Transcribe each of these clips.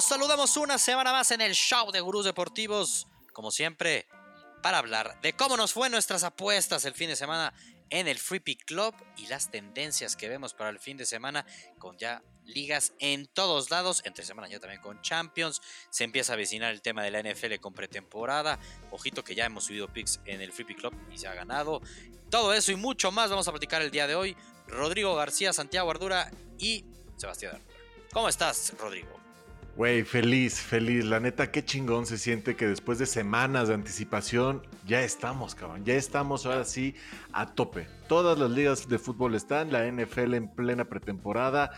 saludamos una semana más en el show de Gurús Deportivos, como siempre, para hablar de cómo nos fue nuestras apuestas el fin de semana en el Free Pick Club y las tendencias que vemos para el fin de semana con ya ligas en todos lados, entre semana ya también con Champions, se empieza a vecinar el tema de la NFL con pretemporada, ojito que ya hemos subido picks en el Free Pick Club y se ha ganado, todo eso y mucho más vamos a platicar el día de hoy, Rodrigo García, Santiago Ardura y Sebastián Ardura. ¿Cómo estás, Rodrigo? Güey, feliz, feliz. La neta, qué chingón se siente que después de semanas de anticipación ya estamos, cabrón. Ya estamos ahora sí a tope. Todas las ligas de fútbol están, la NFL en plena pretemporada.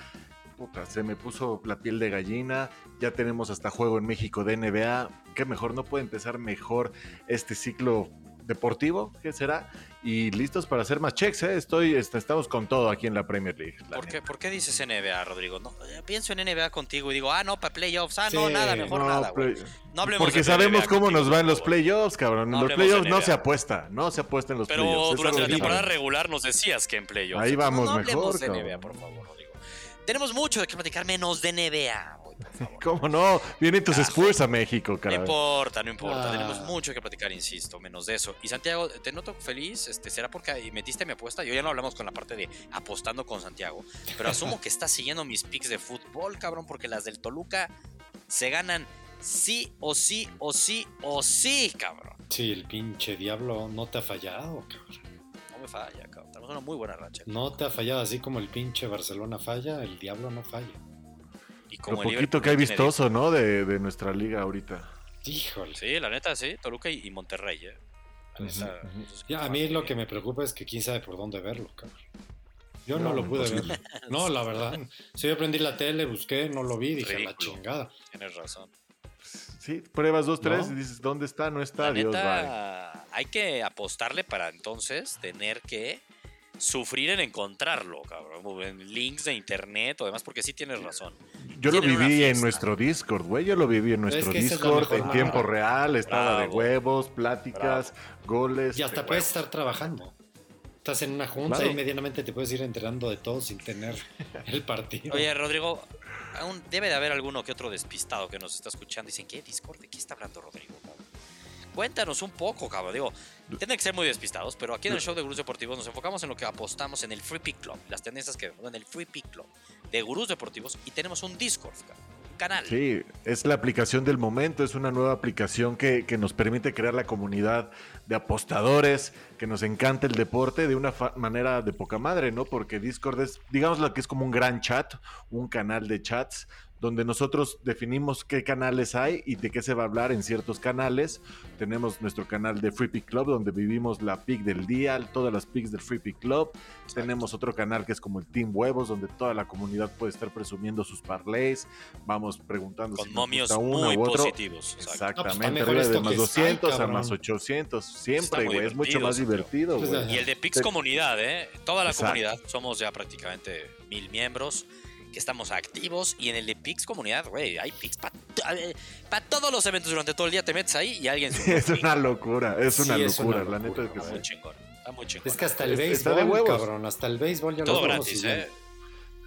Puta, se me puso la piel de gallina. Ya tenemos hasta juego en México de NBA. Qué mejor, no puede empezar mejor este ciclo deportivo, ¿qué será? Y listos para hacer más checks, ¿eh? Estoy, estamos con todo aquí en la Premier League. ¿Por qué, ¿Por qué, dices NBA, Rodrigo? No, eh, pienso en NBA contigo y digo, ah, no, para playoffs, ah, no, nada, mejor nada. No hablemos Porque sabemos cómo nos va en los playoffs, cabrón. En los playoffs no se apuesta, no se apuesta en los playoffs. Pero durante la temporada regular nos decías que en playoffs. Ahí vamos mejor, de NBA, por favor, Rodrigo. Tenemos mucho de qué platicar menos de NBA. ¿Cómo no? Vienen tus Spurs a México, cara. No importa, no importa. Tenemos ah. mucho que platicar, insisto, menos de eso. Y Santiago, te noto feliz. Este, ¿Será porque metiste mi apuesta? Yo ya no hablamos con la parte de apostando con Santiago. Pero asumo que estás siguiendo mis picks de fútbol, cabrón, porque las del Toluca se ganan sí o sí o sí o sí, cabrón. Sí, el pinche diablo no te ha fallado, cabrón. No me falla. Tenemos una muy buena racha. No te ha fallado, así como el pinche Barcelona falla, el diablo no falla. Lo poquito que hay vistoso, ¿no? De, nuestra liga ahorita. Híjole. Sí, la neta, sí. Toluca y, Monterrey, ¿eh? Ya, a mí lo que me preocupa es que quién sabe por dónde verlo, cabrón. Yo no, lo pude ver. No, la verdad. Si yo prendí la tele, busqué, no lo vi, dije, la chingada. Tienes razón. Sí, pruebas dos, tres y dices, ¿dónde está? No está, Dios, neta, Hay que apostarle para entonces tener que sufrir en encontrarlo, cabrón. En links de internet o demás, porque sí tienes razón. Yo lo viví en nuestro Discord, güey. Yo lo viví en nuestro Discord en tiempo real. Estaba de huevos, pláticas, goles. Y hasta puedes estar trabajando. Estás en una junta y medianamente te puedes ir enterando de todo sin tener el partido. Oye, Rodrigo, aún debe de haber alguno que otro despistado que nos está escuchando. Dicen, ¿qué Discord? ¿De qué está hablando Rodrigo? Cuéntanos un poco, cabrón. Digo, tienen que ser muy despistados, pero aquí en el show de Gurús Deportivos nos enfocamos en lo que apostamos en el Free Pick Club, las tendencias que vemos en el Free Pick Club de Gurús Deportivos y tenemos un Discord, un canal. Sí, es la aplicación del momento, es una nueva aplicación que, que nos permite crear la comunidad de apostadores, que nos encanta el deporte de una manera de poca madre, ¿no? Porque Discord es, digamos, lo que es como un gran chat, un canal de chats donde nosotros definimos qué canales hay y de qué se va a hablar en ciertos canales. Tenemos nuestro canal de Free Pick Club, donde vivimos la pick del día, todas las picks del Free Pick Club. Tenemos otro canal que es como el Team Huevos, donde toda la comunidad puede estar presumiendo sus parlays. Vamos preguntando Con si momios uno muy u otro. positivos. Exactamente, arriba de más 200 a más 800. Siempre, güey, es mucho más divertido. Pues, y el de Pix Comunidad, ¿eh? Toda la comunidad, somos ya prácticamente mil miembros que estamos activos y en el de Pix comunidad, güey, hay Pix para todos los eventos durante todo el día te metes ahí y alguien Es una locura, es una locura, la neta es que está muy chingón. Está muy chingón. Es que hasta el béisbol, cabrón, hasta el béisbol ya Todo gratis, eh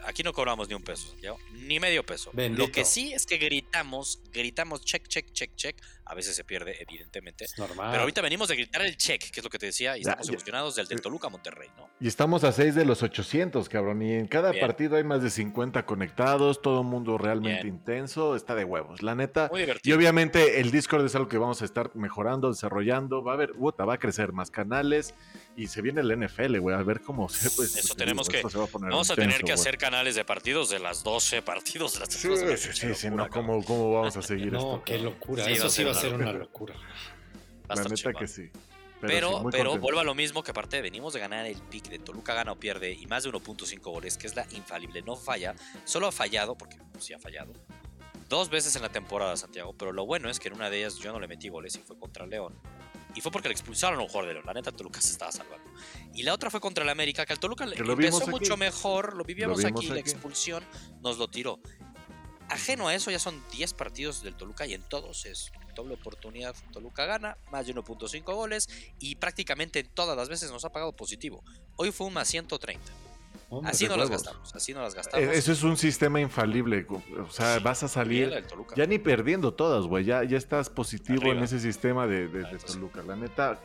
aquí no cobramos ni un peso, ni medio peso. Lo que sí es que gritamos, gritamos check, check, check, check. A veces se pierde, evidentemente. Es normal. Pero ahorita venimos de gritar el check, que es lo que te decía, y estamos emocionados del, del Toluca Monterrey, ¿no? Y estamos a 6 de los 800, cabrón. Y en cada partido hay más de 50 conectados, todo el mundo realmente intenso, está de huevos, la neta. Muy divertido. Y obviamente el Discord es algo que vamos a estar mejorando, desarrollando. Va a haber, va a crecer más canales y se viene el NFL, güey, a ver cómo se. Pues, Eso tenemos que. vamos a tener que hacer canales de partidos de las 12 partidos de las Sí, sí, sí, sí no, ¿cómo, ¿cómo, vamos a seguir no, esto? qué locura. Eso sí va a ser una locura. La neta que sí. Pero, pero, vuelvo a lo mismo que aparte venimos de ganar el pick de Toluca gana o pierde y más de 1.5 goles, que es la infalible, no falla, solo ha fallado, porque sí ha fallado, dos veces en la temporada Santiago, pero lo bueno es que en una de ellas yo no le metí goles y fue contra León. Y fue porque le expulsaron a un jugador de León. La neta, Toluca se estaba salvando. Y la otra fue contra el América, que al Toluca le empezó mucho mejor. Lo vivíamos aquí, la expulsión nos lo tiró. Ajeno a eso, ya son 10 partidos del Toluca y en todos es doble oportunidad. Toluca gana, más de 1.5 goles y prácticamente en todas las veces nos ha pagado positivo. Hoy fue un más 130. así no las gastamos, así no las gastamos. Eso es un sistema infalible. O sea, vas a salir ya ni perdiendo todas, güey. Ya, ya estás positivo en ese sistema de, Toluca. La neta,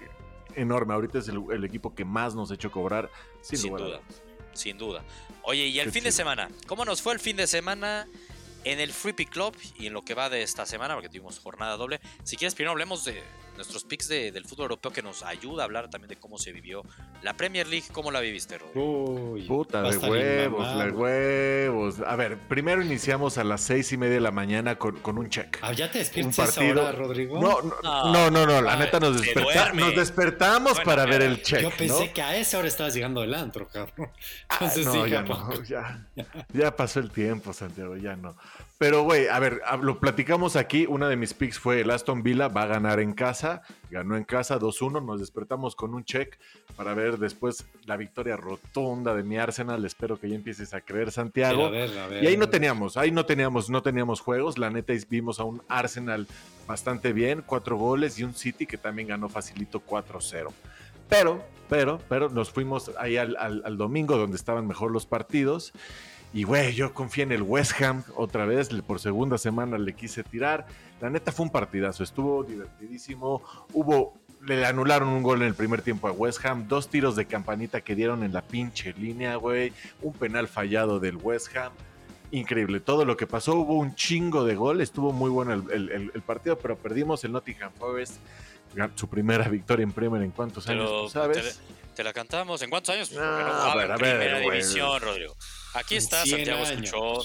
enorme. Ahorita es el, equipo que más nos ha hecho cobrar, sin, duda. Sin duda. Oye, y el fin de semana, ¿cómo nos fue el fin de semana? En el Free Pick Club y en lo que va de esta semana, porque tuvimos jornada doble. Si quieres, primero hablemos de nuestros picks del fútbol europeo que nos ayuda a hablar también de cómo se vivió la Premier League. ¿Cómo la viviste, Rodrigo? Uy, puta, de huevos, de huevos. A ver, primero iniciamos a las seis y media de la mañana con, un check. Ah, ¿Ya te despiertas ahora, Rodrigo? No, no, no, no, la neta nos, nos despertamos para ver el check. Yo pensé que a esa hora estabas llegando del antro, cabrón. Ah, Entonces, no, ya, no, ya, ya pasó el tiempo, Santiago, ya no. Pero, güey, a ver, lo platicamos aquí. Una de mis picks fue el Aston Villa va a ganar en casa. Ganó en casa 2-1. Nos despertamos con un check para ver después la victoria rotunda de mi Arsenal. Espero que ya empieces a creer, Santiago. y ahí no teníamos, ahí no teníamos, no teníamos juegos. La neta vimos a un Arsenal bastante bien, cuatro goles y un City que también ganó facilito 4-0. Pero, pero, pero nos fuimos ahí al, al domingo donde estaban mejor los partidos. Y güey, yo confié en el West Ham otra vez, por segunda semana le quise tirar. La neta fue un partidazo, estuvo divertidísimo. Hubo, le anularon un gol en el primer tiempo a West Ham, dos tiros de campanita que dieron en la pinche línea, güey. Un penal fallado del West Ham. Increíble, todo lo que pasó, hubo un chingo de gol, estuvo muy bueno el, partido, pero perdimos el Nottingham Forest, su primera victoria en Premier en cuántos años, ¿sabes? Te, la cantamos, ¿en cuántos años? No, a ver, a ver, primera división, Rodrigo. Aquí está, Santiago escuchó.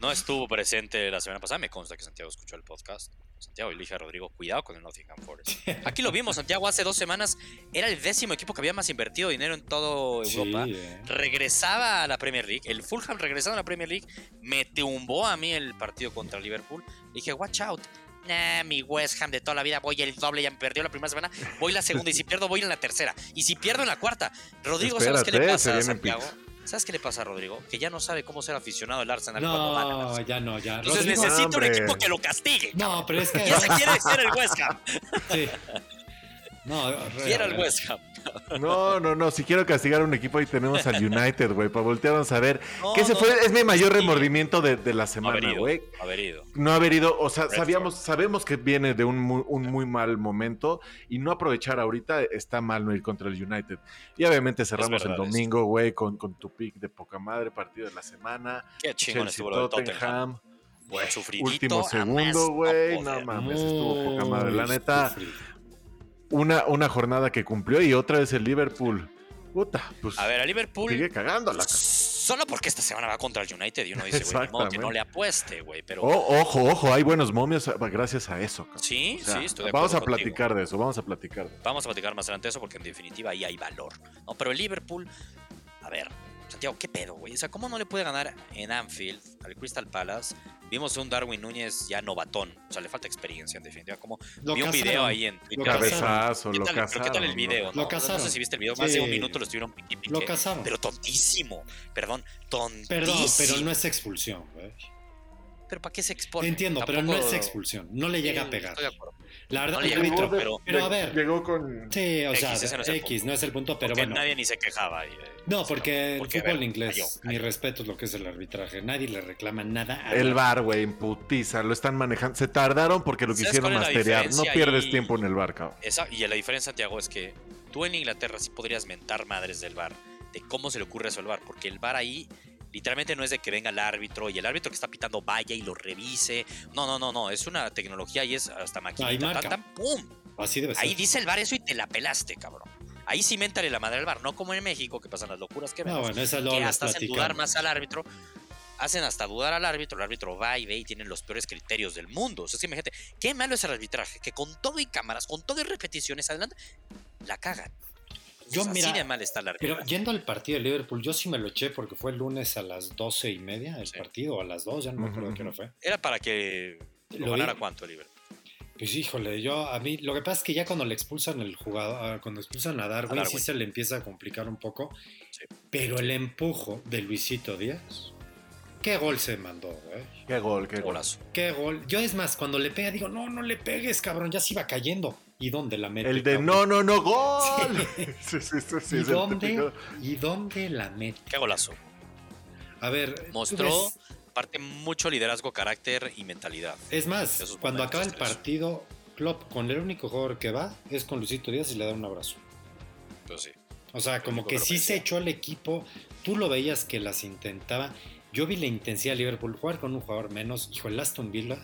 No estuvo presente la semana pasada, me consta que Santiago escuchó el podcast. Santiago y Ligia Rodrigo, cuidado con el Nottingham Forest. Aquí lo vimos, Santiago hace dos semanas era el décimo equipo que había más invertido dinero en toda Europa. Eh. Regresaba a la Premier League, el Fulham regresaba a la Premier League, me tumbó a mí el partido contra Liverpool. Dije, watch out, Nah, mi West Ham de toda la vida, voy el doble, ya me perdió la primera semana, voy la segunda y si pierdo voy en la tercera. Y si pierdo en la cuarta, Rodrigo, ¿sabes qué le pasa a Santiago? ¿Sabes qué le pasa a Rodrigo? Que ya no sabe cómo ser aficionado al Arsenal no, cuando gana. ya no, ya. Entonces necesita un equipo que lo castigue. No, pero es que. Ya se quiere ser el West Ham. Sí. No, quiero el West Ham. No, no, no. Si quiero castigar a un equipo, ahí tenemos al United, güey, para voltearnos a ver. que ese fue, es mi mayor remordimiento de, la semana, güey. Haber ido. No haber ido. O sea, sabíamos, sabemos que viene de un muy, un muy mal momento y no aprovechar ahorita está mal no ir contra el United. Y obviamente cerramos el domingo, güey, con, con tu pick de poca madre, partido de la semana. Qué chingón estuvo Tottenham. último segundo, güey. No, mames, estuvo poca madre. La neta, una, una jornada que cumplió y otra vez el Liverpool. Puta, pues. A ver, a Liverpool. Sigue cagándola. Solo porque esta semana va contra el United y uno dice, güey, que no le apueste, güey. Pero... ojo, ojo, hay buenos momios gracias a eso. Sí, sí, estoy de Vamos a platicar de eso, vamos a platicar. Vamos a platicar más adelante de eso porque en definitiva ahí hay valor. No, pero el Liverpool, a ver, Santiago, ¿qué pedo, güey? O sea, ¿cómo no le puede ganar en Anfield al Crystal Palace? Vimos un Darwin Núñez ya novatón. O sea, le falta experiencia, en definitiva. Como vi un video ahí en Twitter. Lo cabezazo, lo cazaron. ¿Qué tal el video? Lo, ¿no? sé si viste el video. Más de un minuto lo estuvieron Lo cazaron. Pero tontísimo. Perdón, tontísimo. Perdón, pero no es expulsión, güey. Pero ¿para qué se expone? Entiendo, pero no es expulsión. No le llega a pegar. Estoy de acuerdo. La verdad, no pero, pero, a ver. Llegó con. Sí, o sea, X, no es el punto, pero bueno. Nadie ni se quejaba. no, porque, el fútbol inglés, mi respeto es lo que es el arbitraje. Nadie le reclama nada. el bar, güey, en putiza, lo están manejando. Se tardaron porque lo quisieron masterear. No pierdes tiempo en el bar, cabrón. Esa, y la diferencia, Santiago, es que tú en Inglaterra sí podrías mentar madres del bar, de cómo se le ocurre eso al bar, porque el bar ahí Literalmente no es de que venga el árbitro y el árbitro que está pitando vaya y lo revise. No, no, no, no. Es una tecnología y es hasta maquinita. ¡Pum! Así debe ser. Ahí dice el bar eso y te la pelaste, cabrón. Ahí sí mentale la madre al bar, no como en México, que pasan las locuras que vemos. No, bueno, esa que hasta hacen dudar más al árbitro. Hacen hasta dudar al árbitro, el árbitro va y ve y tienen los peores criterios del mundo. O sea, es que imagínate, qué malo es el arbitraje, que con todo y cámaras, con todo y repeticiones adelante, la cagan. Yo, mira, Pero yendo al partido de Liverpool, yo sí me lo eché porque fue el lunes a las doce y media el partido, o a las dos, ya no me acuerdo qué hora fue. Era para que lo, ganara cuánto el Liverpool. Pues híjole, yo a mí lo que pasa es que ya cuando le expulsan el jugador, ah, cuando expulsan a Darwin, sí se le empieza a complicar un poco. Pero el empujo de Luisito Díaz, qué gol se mandó, güey. Qué gol, qué golazo. Qué gol. Yo es más, cuando le pega digo, no, no le pegues, cabrón, ya se iba cayendo ¿Y dónde la mete? El de no, no, no, gol. Sí. Sí, sí, ¿Y, dónde, ¿Y dónde la mete? Qué golazo. A ver. Mostró parte mucho liderazgo, carácter y mentalidad. Es más, cuando acaba el partido, Klopp con el único jugador que va es con Luisito Díaz y le da un abrazo. Pues sí. O sea, como que sí se echó al equipo. Tú lo veías que las intentaba. Yo vi la intensidad de Liverpool jugar con un jugador menos. Hijo, el Aston Villa.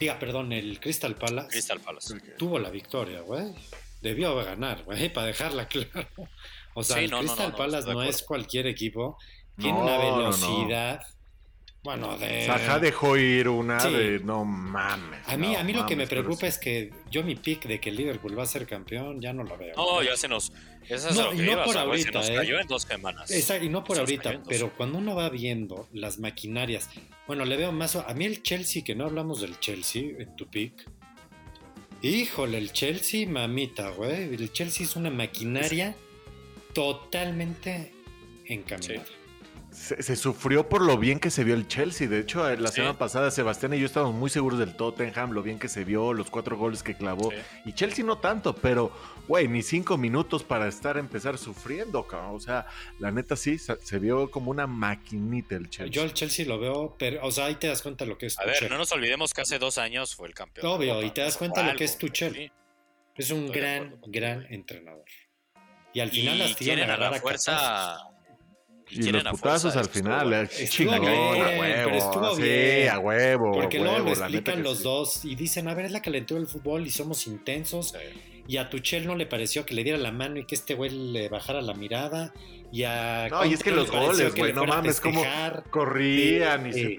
Diga, perdón, el Crystal Palace. Crystal Palace. Tuvo la victoria, güey. Debió ganar, güey, para dejarla claro. O sea, el Crystal Palace no, es cualquier equipo. Tiene una velocidad. Bueno, de. Saja dejó ir una de no mames. A mí, a mí lo que me preocupa es que yo mi pick de que Liverpool va a ser campeón ya no lo veo. No, ya se nos. no, y no por ahorita. Se nos cayó en dos semanas. Exacto, y no por ahorita, pero cuando uno va viendo las maquinarias. Bueno, le veo más. A mí el Chelsea, que no hablamos del Chelsea en tu pick. Híjole, el Chelsea, mamita, güey. El Chelsea es una maquinaria totalmente encaminada se, sufrió por lo bien que se vio el Chelsea. De hecho, la semana pasada Sebastián y yo estábamos muy seguros del Tottenham, lo bien que se vio, los cuatro goles que clavó. Y Chelsea no tanto, pero, güey, ni cinco minutos para estar empezar sufriendo, cabrón. O sea, la neta sí, se, vio como una maquinita el Chelsea. Yo el Chelsea lo veo, pero, o sea, ahí te das cuenta lo que es. A ver, no nos olvidemos que hace dos años fue el campeón. Obvio, y te das cuenta lo que es Tuchel. Es un gran, gran entrenador. Y al final las tienen a la fuerza. Y, los putazos al final, eh, chingón, a huevo. Pero estuvo sí, a huevo. Porque luego lo explican los dos y dicen, a ver, es la calentura del fútbol y somos intensos. Y a Tuchel no le pareció que le diera la mano y que este güey le bajara la mirada. Y a no, y es que los goles, güey, no mames, como corrían y sí,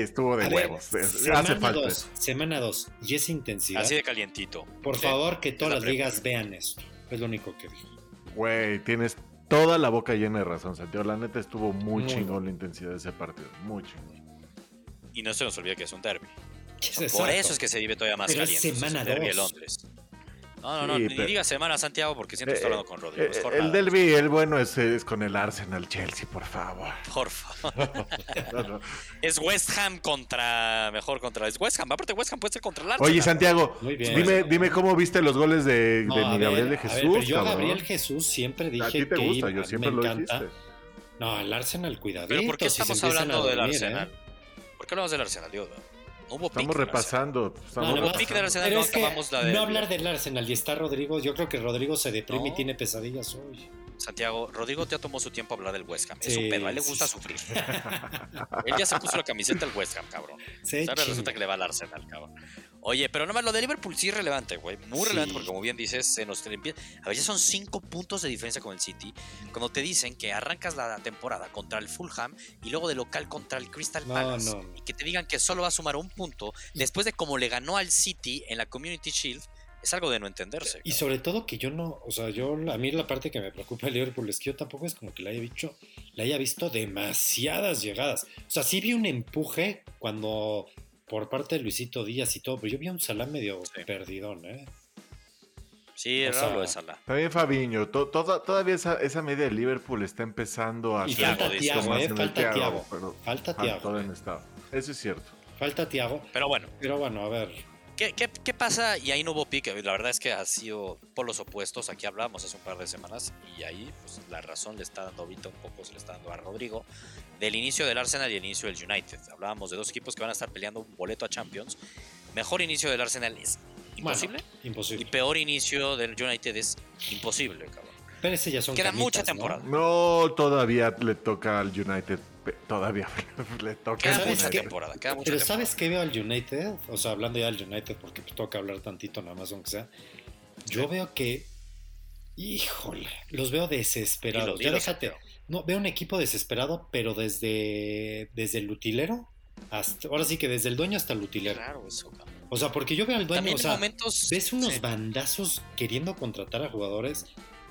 estuvo de huevos. Hace falta. Dos, semana 2 y esa intensidad. Así de calientito. Por favor, que todas las ligas vean esto. Es lo único que digo. Güey, tienes toda la boca llena de razón, Santiago. La neta estuvo muy, chingón la intensidad de ese partido. Muy chingón. Y no se nos olvide que es un derby. Por eso es que se vive todavía más Pero caliente. Es semana derby de Londres. No, no, no, ni diga semana Santiago porque siempre estoy hablando con Rodrigo. Eh, el derby, el bueno es, es, con el Arsenal Chelsea, por favor. Por favor. Es West Ham contra, mejor contra, es West Ham. Aparte West Ham puede ser contra el Arsenal. Oye, Santiago, dime, dime cómo viste los goles de, de mi Gabriel de Jesús. Ver, yo Gabriel Jesús siempre dije a ti te que gusta, yo siempre lo encanta. dijiste. No, el Arsenal, cuidadito. Pero ¿por qué estamos hablando del Arsenal? ¿eh? ¿Por qué hablamos del Arsenal? Dios, estamos repasando. no, no, Arsenal, no, es la de... no hablar del Arsenal y está Rodrigo. Yo creo que Rodrigo se deprime y tiene pesadillas hoy. Santiago, Rodrigo ya tomó su tiempo a hablar del West Ham. Es un pedo, a él le gusta sufrir. él ya se puso la camiseta del West Ham, cabrón. Sí, resulta que le va al Arsenal, cabrón. Oye, pero nomás lo de Liverpool sí es relevante, güey. Muy relevante, porque como bien dices, se nos empieza. A ya son cinco puntos de diferencia con el City. Cuando te dicen que arrancas la temporada contra el Fulham y luego de local contra el Crystal Palace. Y que te digan que solo va a sumar un punto después de cómo le ganó al City en la Community Shield es algo de no entenderse. Y sobre todo que yo no, o sea, yo a mí la parte que me preocupa de Liverpool es que yo tampoco es como que le haya visto, le haya visto demasiadas llegadas. O sea, sí vi un empuje cuando por parte de Luisito Díaz y todo, pero yo vi un Salah medio perdidón, ¿eh? Sí, es raro de Salah. También Fabiño, todavía esa, esa, media de Liverpool está empezando a... Y falta Tiago, ¿eh? Falta Tiago. Falta Tiago. Eso es cierto. Falta Tiago. Pero bueno. Pero bueno, a ver. ¿Qué, pasa? Y ahí no hubo pique. La verdad es que ha sido por los opuestos. Aquí hablamos hace un par de semanas y ahí pues, la razón le está dando ahorita un poco, se le está dando a Rodrigo. Del inicio del Arsenal y el inicio del United. Hablábamos de dos equipos que van a estar peleando un boleto a Champions. Mejor inicio del Arsenal es imposible. imposible. Y peor inicio del United es imposible, cabrón. Pero ese ya son Queda mucha temporada. ¿no? todavía le toca al United. Todavía le toca. Queda mucha temporada. Pero ¿sabes qué veo al United? O sea, hablando ya del United, porque toca hablar tantito nada más, aunque sea. Yo veo que. Híjole, los veo desesperados. ya déjate. No, veo un equipo desesperado, pero desde, desde el utilero hasta. Ahora sí que desde el dueño hasta el utilero. Claro, eso, O sea, porque yo veo al dueño. o sea, ves unos bandazos queriendo contratar a jugadores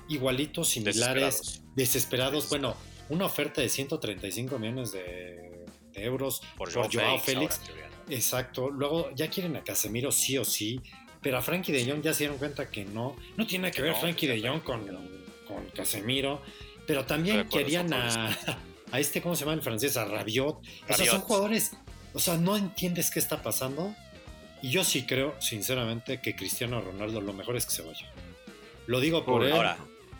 igualitos, similares, desesperados. Bueno, una oferta de 135 millones de, euros por, Joao Félix. Exacto. Luego ya quieren a Casemiro sí o sí. Pero a Frankie de Jong ya se dieron cuenta que no. No tiene que ver Frankie de Jong con, con Casemiro. Pero también querían a, a este, ¿cómo se llama el francés? A Rabiot. O sea, son jugadores. O sea, no entiendes qué está pasando. Y yo sí creo, sinceramente, que Cristiano Ronaldo lo mejor es que se vaya. Lo digo por él Ahora,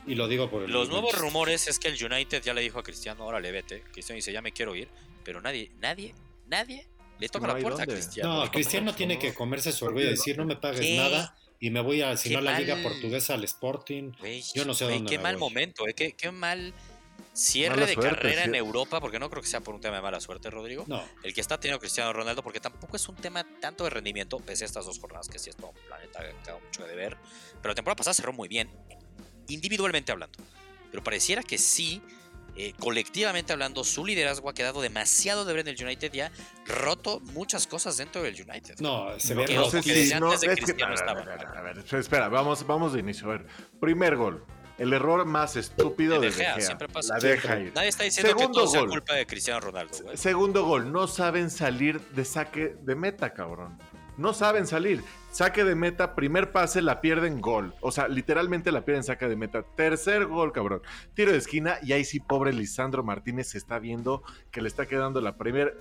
y lo digo por él. los nuevos rumores es que el United ya le dijo a Cristiano, órale, vete. Cristiano dice, ya me quiero ir. Pero nadie, nadie, nadie le toca no la puerta a. Cristiano. No, Cristiano tiene que comerse su orgullo y decir, no me pagues ¿Qué? nada y me voy a, si Qué no, a la Liga. Portuguesa, al Sporting. Yo no sé güey, dónde Qué me mal voy. momento, eh, qué, qué mal cierre Mala de suerte, carrera en. Europa, porque no creo que sea por un tema de mala suerte, Rodrigo. No, El que está teniendo Cristiano Ronaldo, porque tampoco es un tema tanto de rendimiento, pese a estas dos jornadas que sí esto, la neta, queda mucho de ver. Pero la temporada pasada cerró muy bien, individualmente hablando. Pero pareciera que sí, eh, colectivamente hablando, su liderazgo ha quedado demasiado de ver en el United y ha roto muchas cosas dentro del United. no, se No, ve que no sé si es que- a ver, estaba. a ver, a ver, espera, vamos, vamos de inicio. A ver, primer gol. El error más estúpido De de, Gea, De Gea. siempre pasa. La deja ir. Nadie está diciendo que todo sea gol. culpa de Cristiano Ronaldo, güey. Segundo gol, no saben salir de saque de meta, cabrón. No saben salir. Saque de meta, primer pase, la pierden gol. O sea, literalmente la pierden saque de meta. Tercer gol, cabrón. Tiro de esquina y ahí sí, pobre Lisandro Martínez se está viendo que le está quedando la primer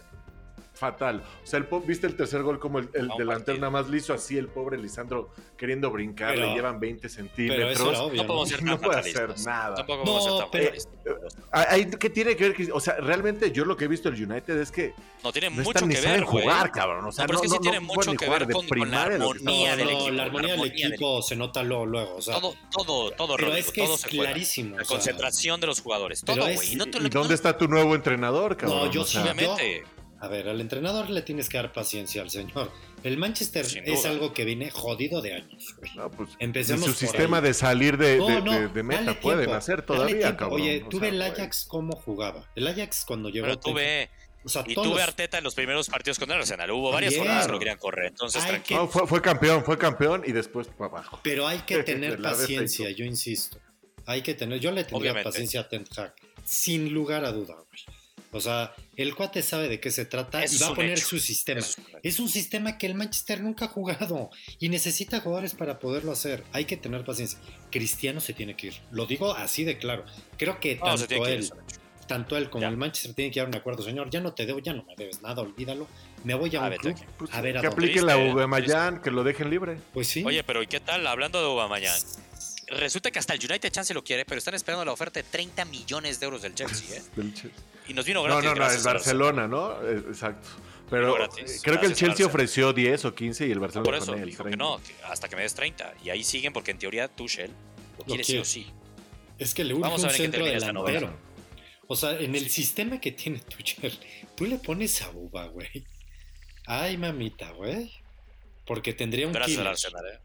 fatal. O sea, el ¿viste el tercer gol como el, el delantero nada más liso así, el pobre Lisandro queriendo brincar, Pero- le llevan 20 Pero eso centímetros. era obvio. No podemos ¿no? ser No puede hacer nada. Tampoco No, podemos ser tan pero- fatalistas. Ahí, ¿Qué tiene que ver? O sea, realmente yo lo que he visto del United es que No tiene no mucho que saben ver, jugar, cabrón. O sea, No, pero es que sí tiene mucho que ver con- con la armonía del equipo, la armonía del equipo se nota luego, luego. O sea, Todo, todo, todo, pero Rodrigo, es que todo es clarísimo. La concentración de los jugadores, todo, güey. Y, no te ¿Y lo- dónde está tu nuevo entrenador, cabrón? No, yo Obviamente. A ver, al entrenador le tienes que dar paciencia al señor. El Manchester es algo que viene jodido de años. güey. no, pues, Empecemos ni su por sistema ahí. de salir de, No, de- no, de- de meta pueden tiempo, hacer todavía, cabrón. Oye, tú ve el. Ajax cómo jugaba. El Ajax cuando llegó. Pero tú ve, O sea, y todos tú ve los- Arteta en los primeros partidos con el Arsenal. Hubo varias También. jornadas que lo querían correr. Entonces, Hay tranquilo. Fue, fue campeón, fue campeón y después para abajo. Pero hay que tener paciencia, yo insisto. Hay que tener, yo le tendría Obviamente. paciencia a Ten Hag, sin lugar a duda. güey. O sea, el cuate sabe de qué se trata Eso y va a un poner hecho. su sistema. Es correcto. Es un sistema que el Manchester nunca ha jugado y necesita jugadores para poderlo hacer. Hay que tener paciencia. Cristiano se tiene que ir. Lo digo así de claro. Creo que No, tanto que él, un tanto él como Ya. el Manchester tienen que llegar a un acuerdo. Señor, ya no te debo, ya no me debes nada, olvídalo. Me voy a Ah, un club. Pues, a ver a que dónde. apliquen la Ubemayan, que lo dejen libre. Pues sí. Oye, pero ¿y qué tal? Hablando de Aubameyang, resulta que hasta el United Chance lo quiere, pero están esperando la oferta de 30 millones de euros del Chelsea, ¿eh? Del Chelsea. Y nos vino No, gratis. no, no, el gracias a Barcelona, ¿no? Eh, Exacto. Pero gratis, eh, creo que el Chelsea ofreció 10 o 15 y el Barcelona Por eso, "Nel, dijo que 30". no, que hasta que me des 30. Y ahí siguen porque en teoría Tuchel lo quiere sí o sí. Es que le urge Vamos a un ver qué centro delantero. O sea, en el sistema que tiene Tuchel, tú le pones a Buba, güey. Ay, mamita, güey. Porque tendría un Gracias al killer. Arsenal, ¿eh?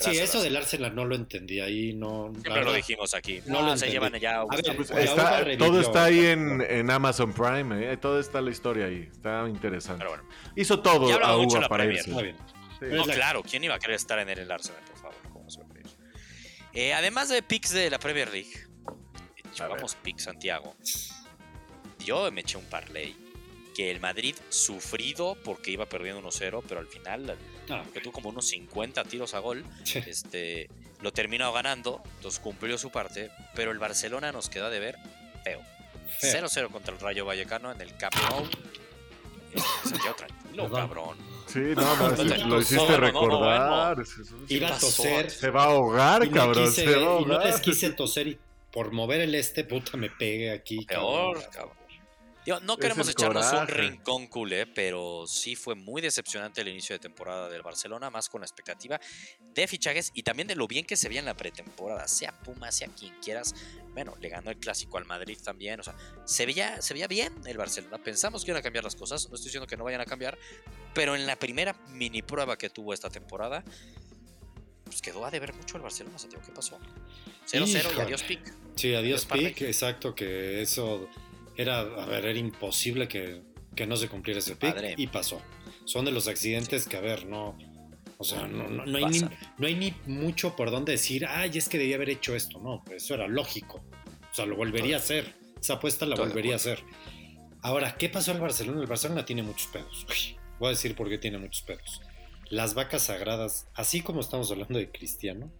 Sí, eso del Arsenal no lo entendí ahí, no. Siempre lo dijimos aquí. No No, lo se llevan ya. A ver, Pues está- todo está ahí en, en Amazon Prime, ¿eh? todo está la historia ahí, está interesante. Pero bueno. Hizo todo a Uva la para Premier. irse. Está bien. Sí. No, la- claro, ¿quién iba a querer estar en el Arsenal, por favor? ¿Cómo se va a pedir? Eh, además de picks de la Premier League, llevamos picks Santiago. Yo me eché un parlay que el Madrid sufrido porque iba perdiendo 1-0, pero al final, Ah, que tuvo como unos 50 tiros a gol, sí. este, lo terminó ganando, entonces cumplió su parte, pero el Barcelona nos quedó de ver feo. Feo. 0-0 contra el Rayo Vallecano en el Camp Nou. Eh, Santiago, tranquilo, Perdón. cabrón. Sí, no, no, lo hiciste no, no, recordar. Iba a toser. Se va a ahogar, cabrón, quise- se va a y no ahogar. les quise toser y por mover el este, puta, me pegue aquí. Peor, cabrón. cabrón. Digo, no queremos echarnos un rincón culé, pero sí fue muy decepcionante el inicio de temporada del Barcelona, más con la expectativa de fichajes y también de lo bien que se veía en la pretemporada, sea Puma, sea quien quieras. Bueno, le ganó el clásico al Madrid también, o sea, se veía, se veía bien el Barcelona. Pensamos que iban a cambiar las cosas, no estoy diciendo que no vayan a cambiar, pero en la primera mini prueba que tuvo esta temporada, pues quedó a deber mucho el Barcelona, Santiago. ¿Qué pasó? 0-0 y adiós pick. Sí, adiós Adiós, pick, exacto, que eso era, a ver, era imposible que, que no se cumpliera ese pick Padre. y pasó. Son de los accidentes que, a ver, no, o sea, no, no, no hay ni, Pasan. no hay ni mucho por dónde decir, ay, es que debía haber hecho esto, no, pues eso era lógico, o sea, lo volvería a hacer, esa apuesta la volvería a hacer. Ahora, ¿qué pasó al Barcelona? El Barcelona tiene muchos pedos. Uy, voy a decir por qué tiene muchos pedos. Las vacas sagradas, así como estamos hablando de Cristiano,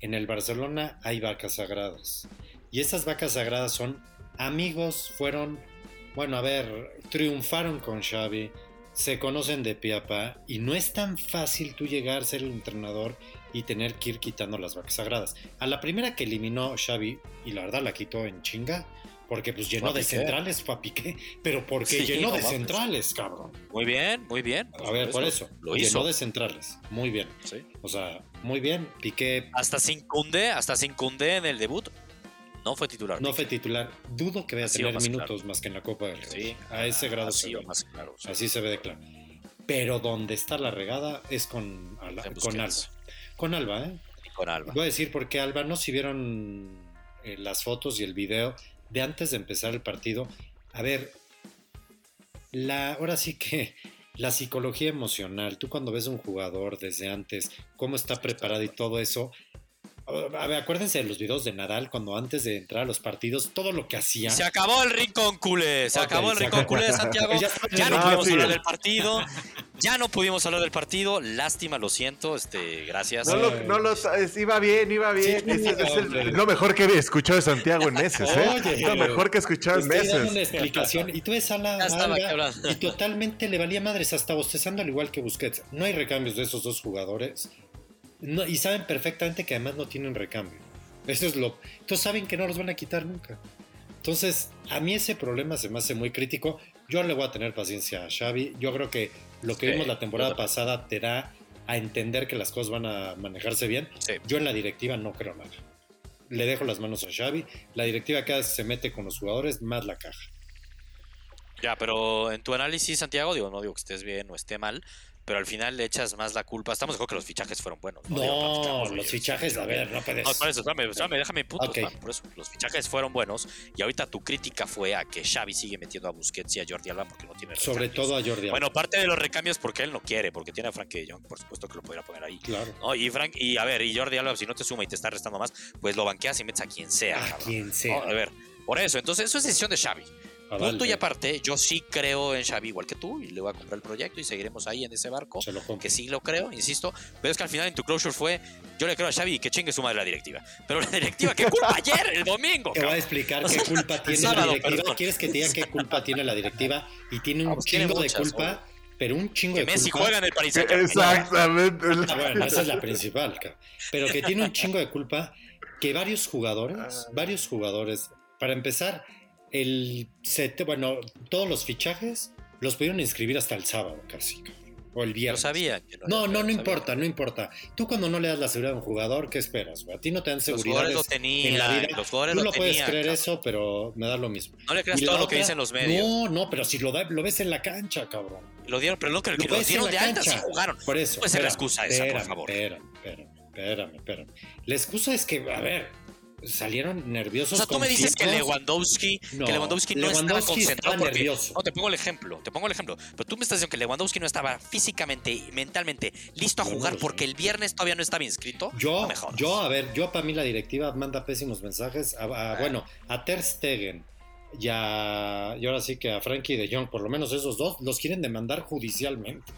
en el Barcelona hay vacas sagradas. Y esas vacas sagradas son amigos, fueron, bueno, a ver, triunfaron con Xavi, se conocen de piapa y no es tan fácil tú llegar a ser el entrenador y tener que ir quitando las vacas sagradas. A la primera que eliminó Xavi, y la verdad la quitó en chinga, porque pues llenó de centrales fue Piqué, pero porque llenó de centrales, cabrón. Muy bien, muy bien. A ver, por eso, lo llenó de centrales, muy bien. O sea, muy bien, Piqué. Hasta sin cunde, hasta sin cunde en el debut. No fue titular. No fue titular. Dudo que vaya a tener minutos más que en la Copa del Rey. Sí, a ese grado así, más claro, así se ve de claro. Pero donde está la regada es con, con Alba. Con Alba, ¿eh? con Alba. Voy a decir porque Alba, no si vieron eh, las fotos y el video de antes de empezar el partido. A ver, la, ahora sí que la psicología emocional, tú cuando ves a un jugador desde antes, cómo está preparado y todo eso, a ver, acuérdense de los videos de Nadal cuando antes de entrar a los partidos, todo lo que hacía. Se acabó el rincón culé, se acabó el rincón culé de Santiago. ya, no pudimos hablar del partido. Ya no pudimos hablar del partido. Lástima, lo siento. Este, gracias. No lo, no lo iba bien, iba bien. es, lo mejor que he escuchado de Santiago en meses, ¿eh? lo mejor que he escuchado en meses. una explicación. Y tú ves a la y totalmente le valía madres hasta bostezando al igual que Busquets. No hay recambios de esos dos jugadores y saben perfectamente que además no tienen recambio. Eso es lo. Entonces saben que no los van a quitar nunca. Entonces, a mí ese problema se me hace muy crítico. Yo le voy a tener paciencia a Xavi. Yo creo que lo que vimos la temporada pasada te da a entender que las cosas van a manejarse bien. Yo en la directiva no creo nada. Le dejo las manos a Xavi. La directiva cada vez se mete con los jugadores más la caja. Ya, pero en tu análisis, Santiago, digo, no digo que estés bien o esté mal, pero al final le echas más la culpa. Estamos de acuerdo que los fichajes fueron buenos. No, los fichajes, a ver, no puedes. No, por eso, déjame puntos, por eso, los fichajes fueron buenos y ahorita tu crítica fue a que Xavi sigue metiendo a Busquets y a Jordi Alba porque no tiene recambios. Sobre todo a Jordi Alba. Bueno, parte de los recambios porque él no quiere, porque tiene a Frank de Jong, por supuesto que lo podría poner ahí. Claro. Y Frank, y a ver, y Jordi Alba, si no te suma y te está restando más, pues lo banqueas y metes a quien sea. A quien sea. a ver, por eso, entonces eso es decisión de Xavi. Punto y aparte, yo sí creo en Xavi igual que tú y le voy a comprar el proyecto y seguiremos ahí en ese barco, que sí lo creo, insisto, pero es que al final en tu closure fue, yo le creo a Xavi y que chingue su madre la directiva, pero la directiva, ¿qué culpa ayer, el domingo? Te voy a explicar qué culpa tiene la directiva, ¿quieres que te diga qué culpa tiene la directiva? Y tiene un chingo de culpa. Pero un chingo que de Messi juega en el Paris Exactamente. Ah, bueno, esa es la principal. Pero que tiene un chingo de culpa que varios jugadores, varios jugadores, para empezar, el set, bueno, todos los fichajes los pudieron inscribir hasta el sábado casi. O el viernes. Lo sabía. no, no, no, importa, no importa. Tú cuando no le das la seguridad a un jugador, ¿qué esperas? A ti no te dan seguridad. Los en la vida. Los Tú lo, puedes creer eso, pero me da lo mismo. No le creas todo lo que dicen los medios. No, no, pero si lo, lo ves en la cancha, cabrón. Lo dieron, pero lo que lo, lo dieron de alta sí jugaron. Por eso. Puede ser la excusa esa, por favor. Espérame, espérame, espérame, espérame. La excusa es que, a ver, salieron nerviosos. O sea, tú me dices que Lewandowski no, que Lewandowski no estaba concentrado porque, nervioso. No, te pongo el ejemplo, te pongo el ejemplo. Pero tú me estás diciendo que Lewandowski no estaba físicamente y mentalmente listo a jugar porque el viernes todavía no estaba inscrito. Yo, yo, a ver, yo para mí la directiva manda pésimos mensajes. A, ah. bueno, a Ter Stegen y, a, y ahora sí que a Frankie de Jong, por lo menos esos dos, los quieren demandar judicialmente.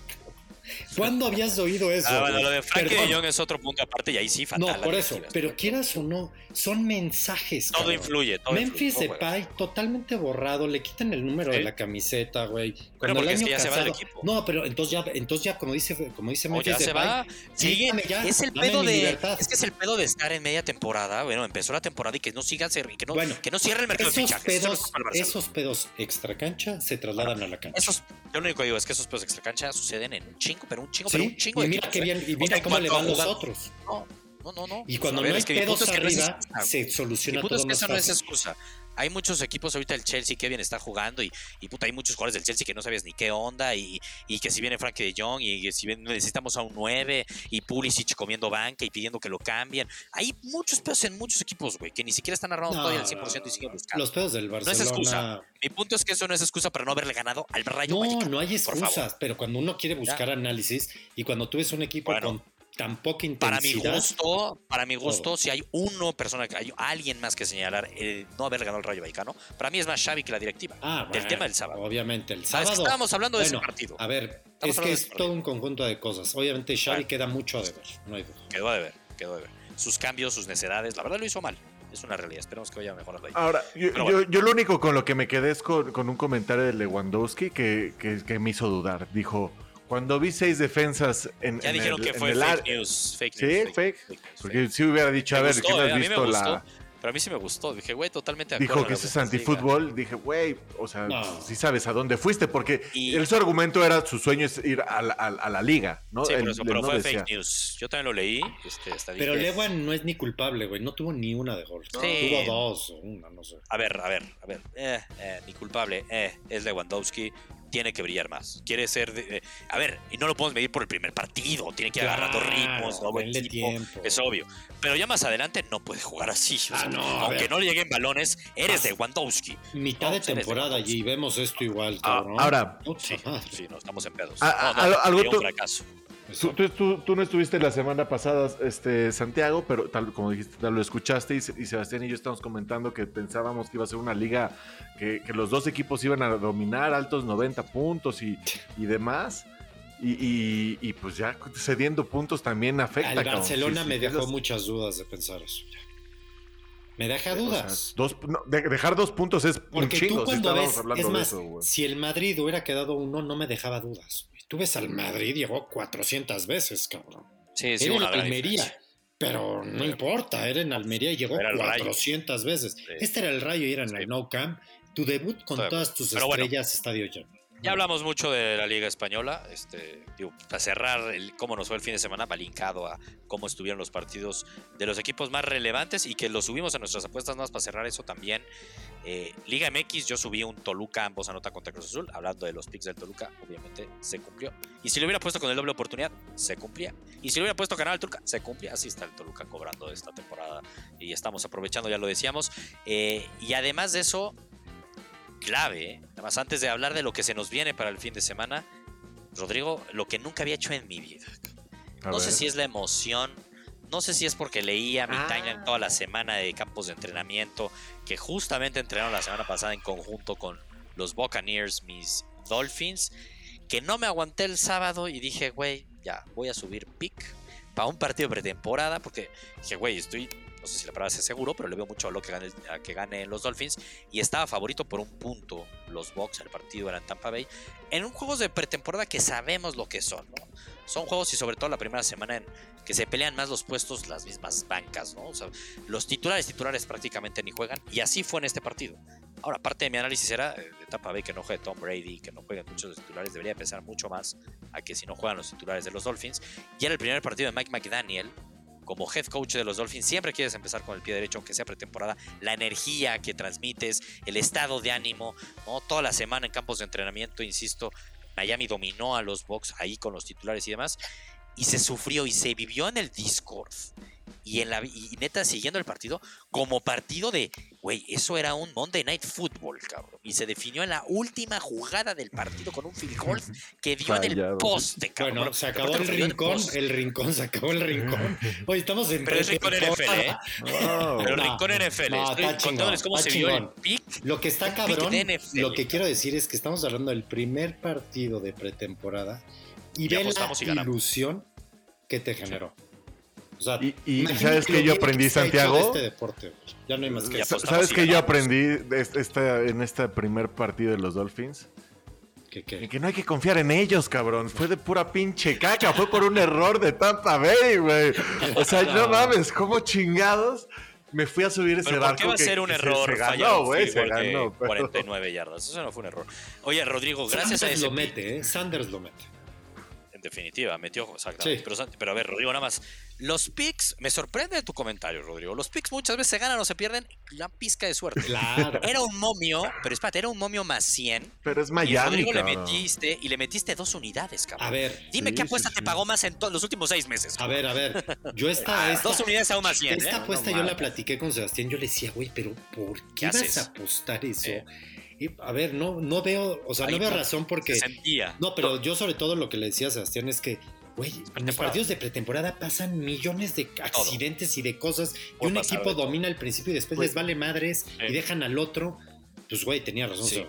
¿Cuándo habías oído eso? Ah, bueno, lo de Frankie de Jong es otro punto aparte y ahí sí fatal. No, por eso, pero quieras o no, son mensajes. Todo influye. Todo Memphis Depay totalmente borrado, le quitan el número de la camiseta, güey. Pero porque el año es que ya se va del equipo. No, pero entonces ya, entonces ya como dice, como dice Memphis ya se va. Sigue, es el pedo de, es que es el pedo de estar en media temporada. Bueno, empezó la temporada y que no siga que no, que no cierre el mercado esos de fichajes. Pedos, esos pedos extra cancha se trasladan a la cancha. Esos, yo lo único que digo es que esos pedos extra cancha suceden en un chingo, pero un chingo, pero un chingo y mira qué bien, y mira cómo le van los otros. No, no, no, Y cuando no hay pedos arriba, se soluciona todo es que eso no es excusa hay muchos equipos ahorita el Chelsea que bien está jugando y, y puta, hay muchos jugadores del Chelsea que no sabías ni qué onda y, y que si viene Frank de Jong y si bien necesitamos a un 9 y Pulisic comiendo banca y pidiendo que lo cambien. Hay muchos pedos en muchos equipos, güey, que ni siquiera están narrando todavía al 100% y siguen buscando. Los pedos del Barcelona. No es excusa. Mi punto es que eso no es excusa para no haberle ganado al Rayo No, no hay excusas, pero cuando uno quiere buscar análisis y cuando tú ves un equipo con tan poca intensidad. Para mi gusto, para mi gusto, si hay uno persona, hay alguien más que señalar no haber ganado el Rayo Vallecano, para mí es más Xavi que la directiva. Ah, del tema del sábado. Obviamente, el sábado. estábamos hablando de ese partido. A ver, es que es todo un conjunto de cosas. Obviamente Xavi queda mucho a deber, no hay duda. Quedó a deber, quedó a deber. Sus cambios, sus necedades, la verdad lo hizo mal. Es una realidad. Esperemos que vaya mejorando ahí. Ahora, yo, yo, lo único con lo que me quedé es con, un comentario de Lewandowski que, que, me hizo dudar. Dijo, cuando vi seis defensas en, ya dijeron que fue fake news, fake news. Sí, fake. Porque si hubiera dicho, a ver, ¿qué has visto la pero a mí sí me gustó. Dije, güey, totalmente Dijo que ese es antifútbol. Dije, güey, o sea, si sabes a dónde fuiste, porque el, su argumento era su sueño es ir a la, liga, ¿no? Sí, pero, fue fake news. Yo también lo leí. Este, pero Lewan no es ni culpable, güey. No tuvo ni una de gol. Tuvo dos o una, no sé. A ver, a ver, a ver. Eh, eh, ni culpable. Eh, es Lewandowski tiene que brillar más. Quiere ser. De, eh, a ver, y no lo podemos medir por el primer partido. Tiene que ir agarrando ritmos, ¿no? Buen tiempo. Es obvio. Pero ya más adelante no puede jugar así. Ah, aunque no le lleguen balones, eres de Wandowski. Mitad de temporada y vemos esto igual, ah, ahora, sí, sí, no, estamos en pedos. Ah, algo un fracaso. Tú, no estuviste la semana pasada, este, Santiago, pero tal como dijiste, lo escuchaste y, Sebastián y yo estamos comentando que pensábamos que iba a ser una liga que, los dos equipos iban a dominar altos 90 puntos y, demás. Y, pues ya cediendo puntos también afecta. Al Barcelona me dejó muchas dudas de pensar eso. Me deja dudas. dos, dejar dos puntos es un chingo. cuando ves, es más, si el Madrid hubiera quedado uno, no me dejaba dudas. Tú ves al Madrid, llegó 400 veces, cabrón. Sí, sí, era en Almería. Pero no importa, era en Almería y llegó 400 veces. Este era el Rayo y era en el No Camp. Tu debut con todas tus estrellas, estadio lleno. Ya hablamos mucho de la Liga Española. Este, para cerrar cómo nos fue el fin de semana, va linkado a cómo estuvieron los partidos de los equipos más relevantes y que lo subimos a nuestras apuestas más para cerrar eso también. Eh, Liga MX, yo subí un Toluca, ambos anota contra Cruz Azul. Hablando de los picks del Toluca, obviamente se cumplió. Y si lo hubiera puesto con el doble oportunidad, se cumplía. Y si lo hubiera puesto Canal Turca, se cumplía. Así está el Toluca cobrando esta temporada y estamos aprovechando, ya lo decíamos. Eh, y además de eso, clave, ¿eh? nada más antes de hablar de lo que se nos viene para el fin de semana, Rodrigo, lo que nunca había hecho en mi vida. no sé si es la emoción, no sé si es porque leía mi ah. toda la semana de campos de entrenamiento, que justamente entrenaron la semana pasada en conjunto con los Buccaneers, mis Dolphins, que no me aguanté el sábado y dije, güey, ya, voy a subir pick para un partido pretemporada, porque dije, güey, estoy no sé si la palabra es seguro, pero le veo mucho a lo que gane, a que gane los Dolphins. Y estaba favorito por un punto los Bucks, el partido era en Tampa Bay. En un juego de pretemporada que sabemos lo que son, ¿no? Son juegos y sobre todo la primera semana en que se pelean más los puestos las mismas bancas, ¿no? O sea, los titulares titulares prácticamente ni juegan. Y así fue en este partido. Ahora, parte de mi análisis era eh, de Tampa Bay que no juegue Tom Brady, que no jueguen muchos los titulares. Debería pensar mucho más a que si no juegan los titulares de los Dolphins. Y era el primer partido de Mike McDaniel como head coach de los Dolphins, siempre quieres empezar con el pie derecho, aunque sea pretemporada. La energía que transmites, el estado de ánimo, ¿no? toda la semana en campos de entrenamiento, insisto, Miami dominó a los Bucks ahí con los titulares y demás. Y se sufrió y se vivió en el Discord y, en la, y neta siguiendo el partido como partido de, güey, eso era un Monday Night Football, cabrón. Y se definió en la última jugada del partido con un field goal que dio en el poste, cabrón. Bueno, se acabó el rincón, el, rincón, se acabó el rincón. Hoy estamos en Pero es rincón NFL, ¿eh? Pero rincón NFL. No, Estoy contándoles cómo se vio el pick. Lo que está cabrón, lo que quiero decir es que estamos hablando del primer partido de pretemporada y, ve la ilusión que te generó y, sabes que yo aprendí, Santiago. ¿Sabes que yo aprendí en este primer partido de los Dolphins? Que no hay que confiar en ellos, cabrón. Fue de pura pinche caca. Fue por un error de Tampa Bay, güey. O sea, no mames, ¿cómo chingados? Me fui a subir ese barco. ¿Por qué va a ser un error? Se, ganó, güey. Se ganó. 49 yardas. Eso no fue un error. Oye, Rodrigo, gracias a ese. lo mete, ¿eh? Sanders lo mete. En definitiva, metió exactamente. Pero, pero a ver, Rodrigo, nada más. Los picks, me sorprende tu comentario, Rodrigo. Los picks muchas veces se ganan o se pierden la pizca de suerte. Claro. Era un momio, pero espérate, era un momio más 100. Pero es Miami. Y Rodrigo le metiste y le metiste dos unidades, cabrón. A ver. Dime qué apuesta te pagó más en los últimos seis meses. A ver, a ver. Yo esta, esta dos unidades aún más 100. Esta ¿eh? apuesta yo la platiqué con Sebastián. Yo le decía, güey, pero ¿por qué, vas a apostar eso? Y, a ver, no, no veo, o sea, no veo razón porque. Se sentía. No, pero yo sobre todo lo que le decía a Sebastián es que Güey, en los partidos de pretemporada pasan millones de accidentes y de cosas. Y un equipo domina al principio y después les vale madres y dejan al otro. Pues, güey, tenía razón,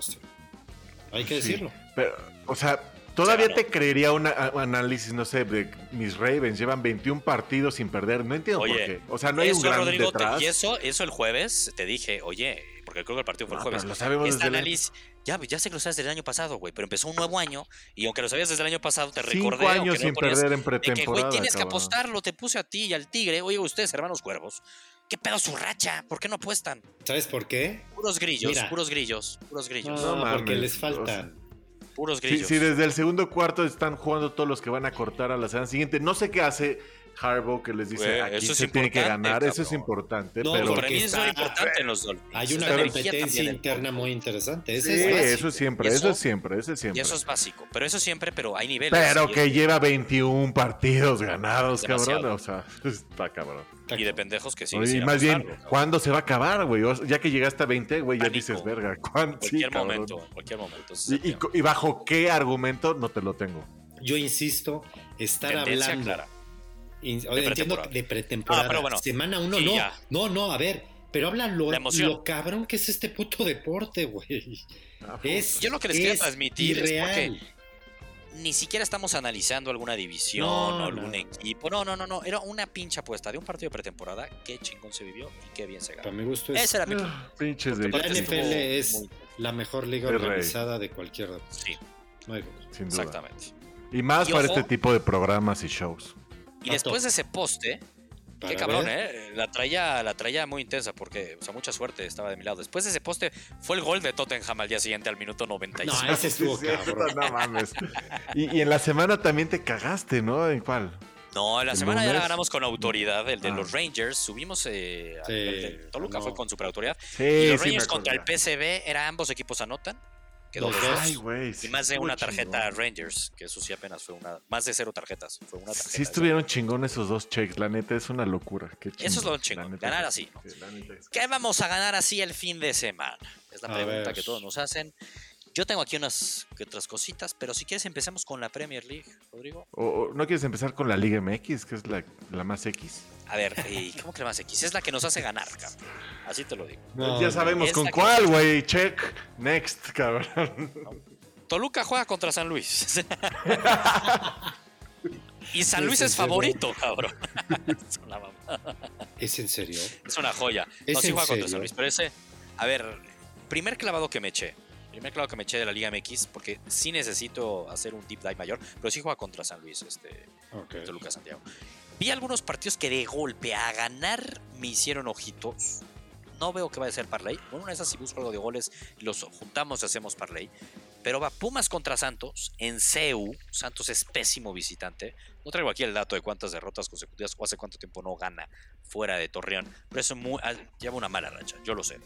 Hay que decirlo. Pero, o sea, Todavía te creería un análisis, no sé, de mis Ravens llevan 21 partidos sin perder. No entiendo por qué. O sea, no hay un gran Rodrigo, detrás. y eso, eso el jueves te dije, oye, porque creo que el partido fue el jueves. lo sabemos este análisis, ya, ya sé que lo sabes desde el año pasado, güey, pero empezó un nuevo año y aunque lo sabías desde el año pasado, te Cinco recordé. años sin perder en pretemporada. Que, tienes que apostarlo, te puse a ti y al Tigre. Oye, ustedes, hermanos cuervos, ¿qué pedo su racha? ¿Por qué no apuestan? ¿Sabes por qué? Puros grillos, puros grillos, puros grillos. No, porque les faltan. puros grillos. Si, desde el segundo cuarto están jugando todos los que van a cortar a la semana siguiente, no sé qué hace Harbaugh que les dice aquí se tiene que ganar, eso es importante. pero para mí es muy importante en los Dolphins. Hay una competencia interna muy interesante. sí, eso es siempre, eso, es siempre, eso es siempre. Y eso es básico, pero eso siempre, pero hay niveles. Pero que lleva 21 partidos ganados, cabrón, o sea, está cabrón. Y de pendejos que sí. Y más bien, ¿cuándo se va a acabar, güey? Ya que llegaste a 20, güey, ya dices, verga, ¿cuándo? Cualquier momento, cualquier momento. Y, bajo qué argumento no te lo tengo. Yo insisto, estar hablando de entiendo de pretemporada. Ah, Semana uno, no. No, no, a ver. Pero habla lo, lo, cabrón que es este puto deporte, güey. Ah, es, Yo lo que les quería transmitir es porque ni siquiera estamos analizando alguna división o algún equipo. No, no, no, no. Era una pincha apuesta de un partido de pretemporada. Qué chingón se vivió y qué bien se ganó. Para mi gusto es. Esa era mi ah, Pinches de La NFL es la mejor liga organizada de cualquier. Sí. Sin duda. Exactamente. Y más para este tipo de programas y shows. Y después de ese poste, qué cabrón, ¿eh? La traía, la traía muy intensa porque, o sea, mucha suerte estaba de mi lado. Después de ese poste, fue el gol de Tottenham al día siguiente, al minuto 96. No, ese estuvo cabrón. No mames. Y, en la semana también te cagaste, ¿no? ¿En cuál? No, en la semana ya la ganamos con autoridad, el de los ah. Rangers. Subimos. Eh, el Toluca fue con superautoridad. Sí, y los Rangers contra el PCB, era ambos equipos anotan. Y más de una tarjeta Rangers, que eso sí apenas fue una. Más de cero tarjetas. Fue una tarjeta. Sí estuvieron chingón esos dos checks, la neta es una locura. eso es lo chingón, ganar así. ¿Qué vamos a ganar así el fin de semana? Es la pregunta que todos nos hacen. Yo tengo aquí unas otras cositas, pero si quieres empecemos con la Premier League, Rodrigo. ¿O no quieres empezar con la Liga MX, que es la, la más X? A ver, ¿cómo que la más X? Es la que nos hace ganar, cabrón. Así te lo digo. ya sabemos con cuál, güey. Check. Next, cabrón. Toluca juega contra San Luis. y San Luis es, favorito, cabrón. es, una ¿Es en serio? Es una joya. no, sí juega contra San Luis, pero ese. A ver, primer clavado que me eché primer clavo que me eché de la Liga MX, porque sí necesito hacer un deep dive mayor, pero sí juega contra San Luis, este, okay. Lucas Santiago. Vi algunos partidos que de golpe a ganar me hicieron ojitos. No veo que vaya a ser parlay. Bueno, una de esas si busco algo de goles, los juntamos y hacemos parlay. Pero va Pumas contra Santos en CEU. Santos es pésimo visitante. No traigo aquí el dato de cuántas derrotas consecutivas o hace cuánto tiempo no gana fuera de Torreón. Pero eso muy, ah, lleva una mala racha, yo lo sé.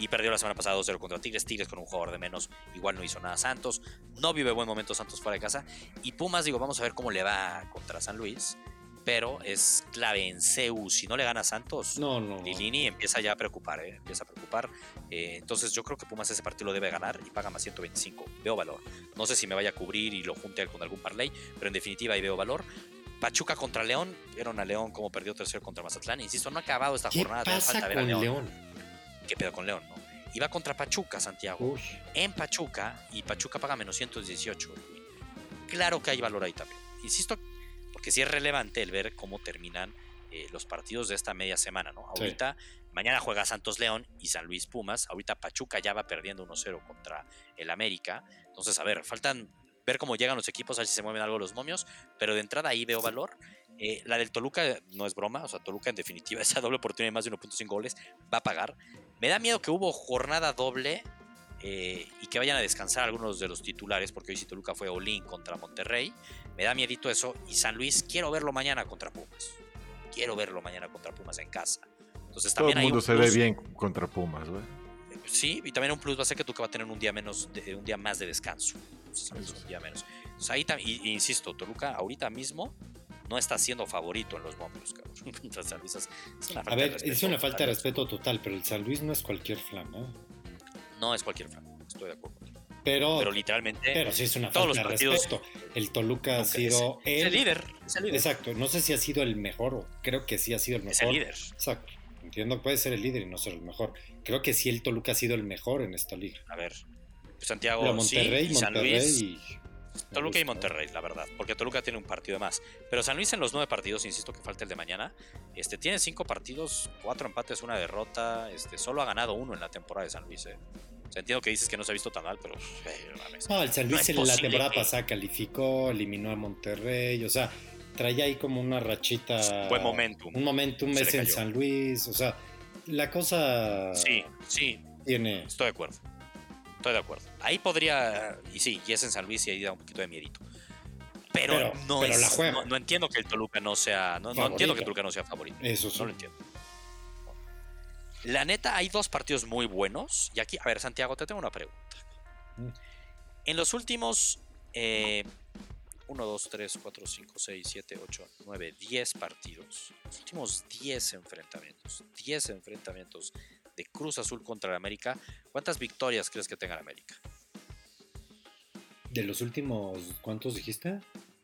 y perdió la semana pasada 2-0 contra Tigres. Tigres con un jugador de menos, igual no hizo nada. Santos no vive buen momento Santos fuera de casa. Y Pumas, digo, vamos a ver cómo le va contra San Luis pero es clave en CEU. Si no le gana a Santos, no, no. Lilini empieza ya a preocupar, ¿eh? empieza a preocupar. Eh, entonces yo creo que Pumas ese partido lo debe ganar y paga más 125. Veo valor. No sé si me vaya a cubrir y lo junte con algún parlay, pero en definitiva ahí veo valor. Pachuca contra León, vieron a León como perdió tercero contra Mazatlán. Insisto, no ha acabado esta jornada. falta ver a León? ¿Qué pedo con León? No? Y va contra Pachuca, Santiago. En Pachuca, y Pachuca paga menos 118. Claro que hay valor ahí también. Insisto, porque sí es relevante el ver cómo terminan eh, los partidos de esta media semana, ¿no? Ahorita, mañana juega Santos León y San Luis Pumas. Ahorita Pachuca ya va perdiendo 1-0 contra el América. Entonces, a ver, faltan ver cómo llegan los equipos, a ver si se mueven algo los momios. Pero de entrada ahí veo valor. Eh, la del Toluca no es broma, o sea, Toluca en definitiva, esa doble oportunidad de más de 1.5 goles va a pagar. Me da miedo que hubo jornada doble eh, y que vayan a descansar algunos de los titulares, porque hoy si Toluca fue Olin contra Monterrey, me da miedito eso. Y San Luis, quiero verlo mañana contra Pumas. Quiero verlo mañana contra Pumas en casa. Entonces también Todo el mundo se ve bien contra Pumas, güey. Sí, y también un plus va a ser que Tuca va a tener un día menos, un día más de descanso. un día menos. ahí y, insisto, Toluca ahorita mismo no está siendo favorito en los momentos, a ver, es una falta de respeto total, pero el San Luis no es cualquier flan, ¿no? No es cualquier flan, estoy de acuerdo. Pero, pero literalmente. Pero sí es una todos falta los partidos, de respeto. El Toluca ha sido el, el, líder, Exacto. No sé si ha sido el mejor o creo que sí ha sido el mejor. Es el líder. Exacto. Entiendo que puede ser el líder y no ser el mejor. Creo que sí el Toluca ha sido el mejor en esta liga. A ver. Santiago, Monterrey, sí, San Luis. Toluca y Monterrey, la verdad, porque Toluca tiene un partido de más. Pero San Luis en los nueve partidos, insisto que falta el de mañana, este, tiene cinco partidos, cuatro empates, una derrota, este, solo ha ganado uno en la temporada de San Luis. Eh. Entiendo que dices que no se ha visto tan mal, pero... Eh, no, el San Luis en la temporada pasada calificó, eliminó a Monterrey, o sea, traía ahí como una rachita... Buen momentum. Un momentum mes en San Luis, o sea, la cosa... Sí, sí. Tiene... Estoy de acuerdo. Estoy de acuerdo. Ahí podría, y sí, y es en San Luis y ahí da un poquito de miedito. Pero, no es. No, entiendo que el Toluca no sea. No, entiendo que el Toluca no sea favorito. Eso sí. No lo entiendo. La neta, hay dos partidos muy buenos. Y aquí, a ver, Santiago, te tengo una pregunta. En los últimos 1, 2, 3, 4, 5, 6, 7, 8, 9, 10 partidos. Los últimos 10 enfrentamientos. 10 enfrentamientos de Cruz Azul contra el América, ¿cuántas victorias crees que tenga el América? De los últimos, ¿cuántos dijiste?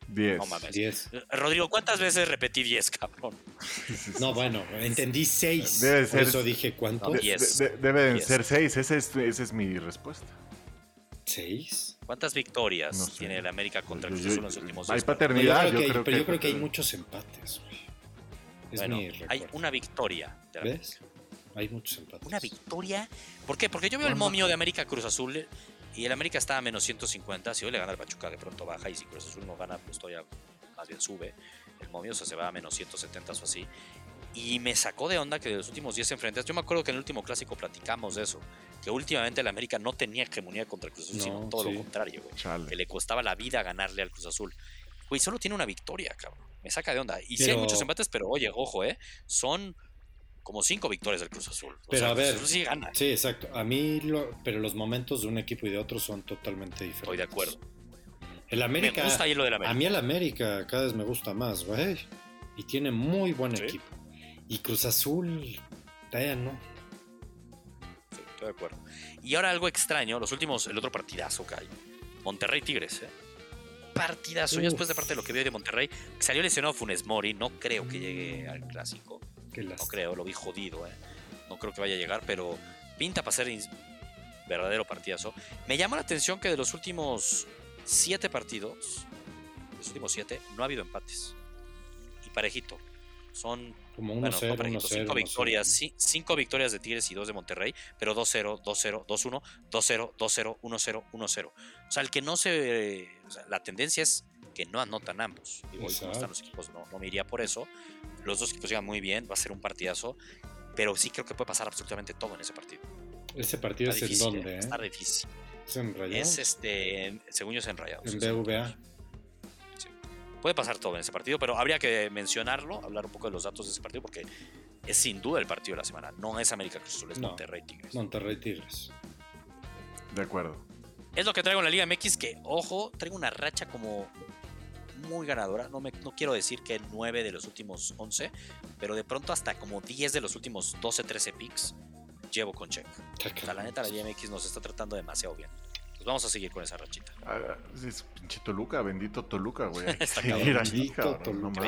10. No mames. Rodrigo, ¿cuántas veces repetí 10, cabrón? No, bueno, entendí 6. Por eso dije cuántos. deben ser 6, esa es, esa es mi respuesta. ¿6? ¿Cuántas victorias tiene el América contra Cruz Azul en los últimos 10 Hay paternidad, yo creo, que, pero yo creo que hay muchos empates, Es bueno, hay una victoria de ¿Ves? Hay muchos empates. Una victoria. ¿Por qué? Porque yo veo el momio de América Cruz Azul y el América está a menos 150. Si hoy le gana el Pachuca, de pronto baja. Y si Cruz Azul no gana, pues todavía más bien sube. El momio o sea, se va a menos 170 o así. Y me sacó de onda que de los últimos 10 enfrentas, yo me acuerdo que en el último clásico platicamos de eso, que últimamente el América no tenía hegemonía contra el Cruz Azul, sino todo lo contrario, güey. Que le costaba la vida ganarle al Cruz Azul. Güey, solo tiene una victoria, cabrón. Me saca de onda. Y sí hay muchos empates, pero oye, ojo, ¿eh? Son como cinco victorias del Cruz Azul. pero a ver, sí gana. Sí, exacto. A mí, pero los momentos de un equipo y de otro son totalmente diferentes. Estoy de acuerdo. El América. Me gusta ahí lo del América. A mí el América cada vez me gusta más, güey. Y tiene muy buen equipo. Y Cruz Azul, todavía no. Sí, estoy de acuerdo. Y ahora algo extraño, los últimos, el otro partidazo que hay. Monterrey Tigres, ¿eh? Partidazo. Ya después de parte de lo que veo de Monterrey, salió lesionado Funes Mori, no creo que llegue al clásico. No creo, lo vi jodido, eh. No creo que vaya a llegar, pero pinta para ser verdadero partidazo. Me llama la atención que de los últimos siete partidos, los últimos siete, no ha habido empates. Y parejito. Son como bueno, cinco victorias, cinco victorias de Tigres y dos de Monterrey, pero 2-0, 2-0, 2-1, 2-0, 2-0, 1-0, 1-0. O sea, el que no se. O sea, la tendencia es que no anotan ambos. Y hoy como están los equipos, no, no me iría por eso. Los dos equipos llegan muy bien, va a ser un partidazo, pero sí creo que puede pasar absolutamente todo en ese partido. Ese partido es en dónde, ¿eh? Está difícil. ¿Es en Es este, según yo es en Rayados. En BVA. Puede pasar todo en ese partido, pero habría que mencionarlo, hablar un poco de los datos de ese partido, porque es sin duda el partido de la semana. No es América Cruz Azul, es Monterrey Tigres. Monterrey Tigres. De acuerdo. Es lo que traigo en la Liga MX, que, ojo, traigo una racha como muy ganadora. No, me, no quiero decir que 9 de los últimos 11, pero de pronto hasta como 10 de los últimos 12, 13 picks llevo con check. O sea, la neta, la MX nos está tratando demasiado bien. Pues vamos a seguir con esa rachita. Ah, es pinche Toluca, bendito Toluca, güey. bendito Toluca.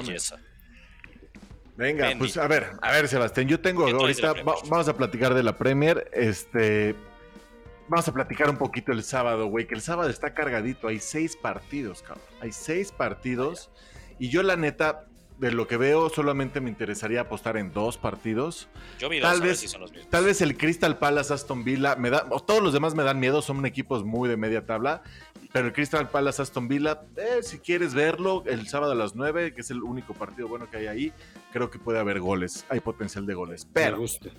Venga, pues a ver, a ver, Sebastián, yo tengo ahorita, vamos a platicar de la Premier. Este, Vamos a platicar un poquito el sábado, güey, que el sábado está cargadito. Hay seis partidos, cabrón. Hay seis partidos. Y yo, la neta, de lo que veo, solamente me interesaría apostar en dos partidos. Yo vi dos, tal vez, Tal vez el Crystal Palace Aston Villa me da. Todos los demás me dan miedo, son equipos muy de media tabla. Pero el Crystal Palace Aston Villa, eh, si quieres verlo, el sábado a las nueve, que es el único partido bueno que hay ahí, creo que puede haber goles. Hay potencial de goles. Pero. Me gusta.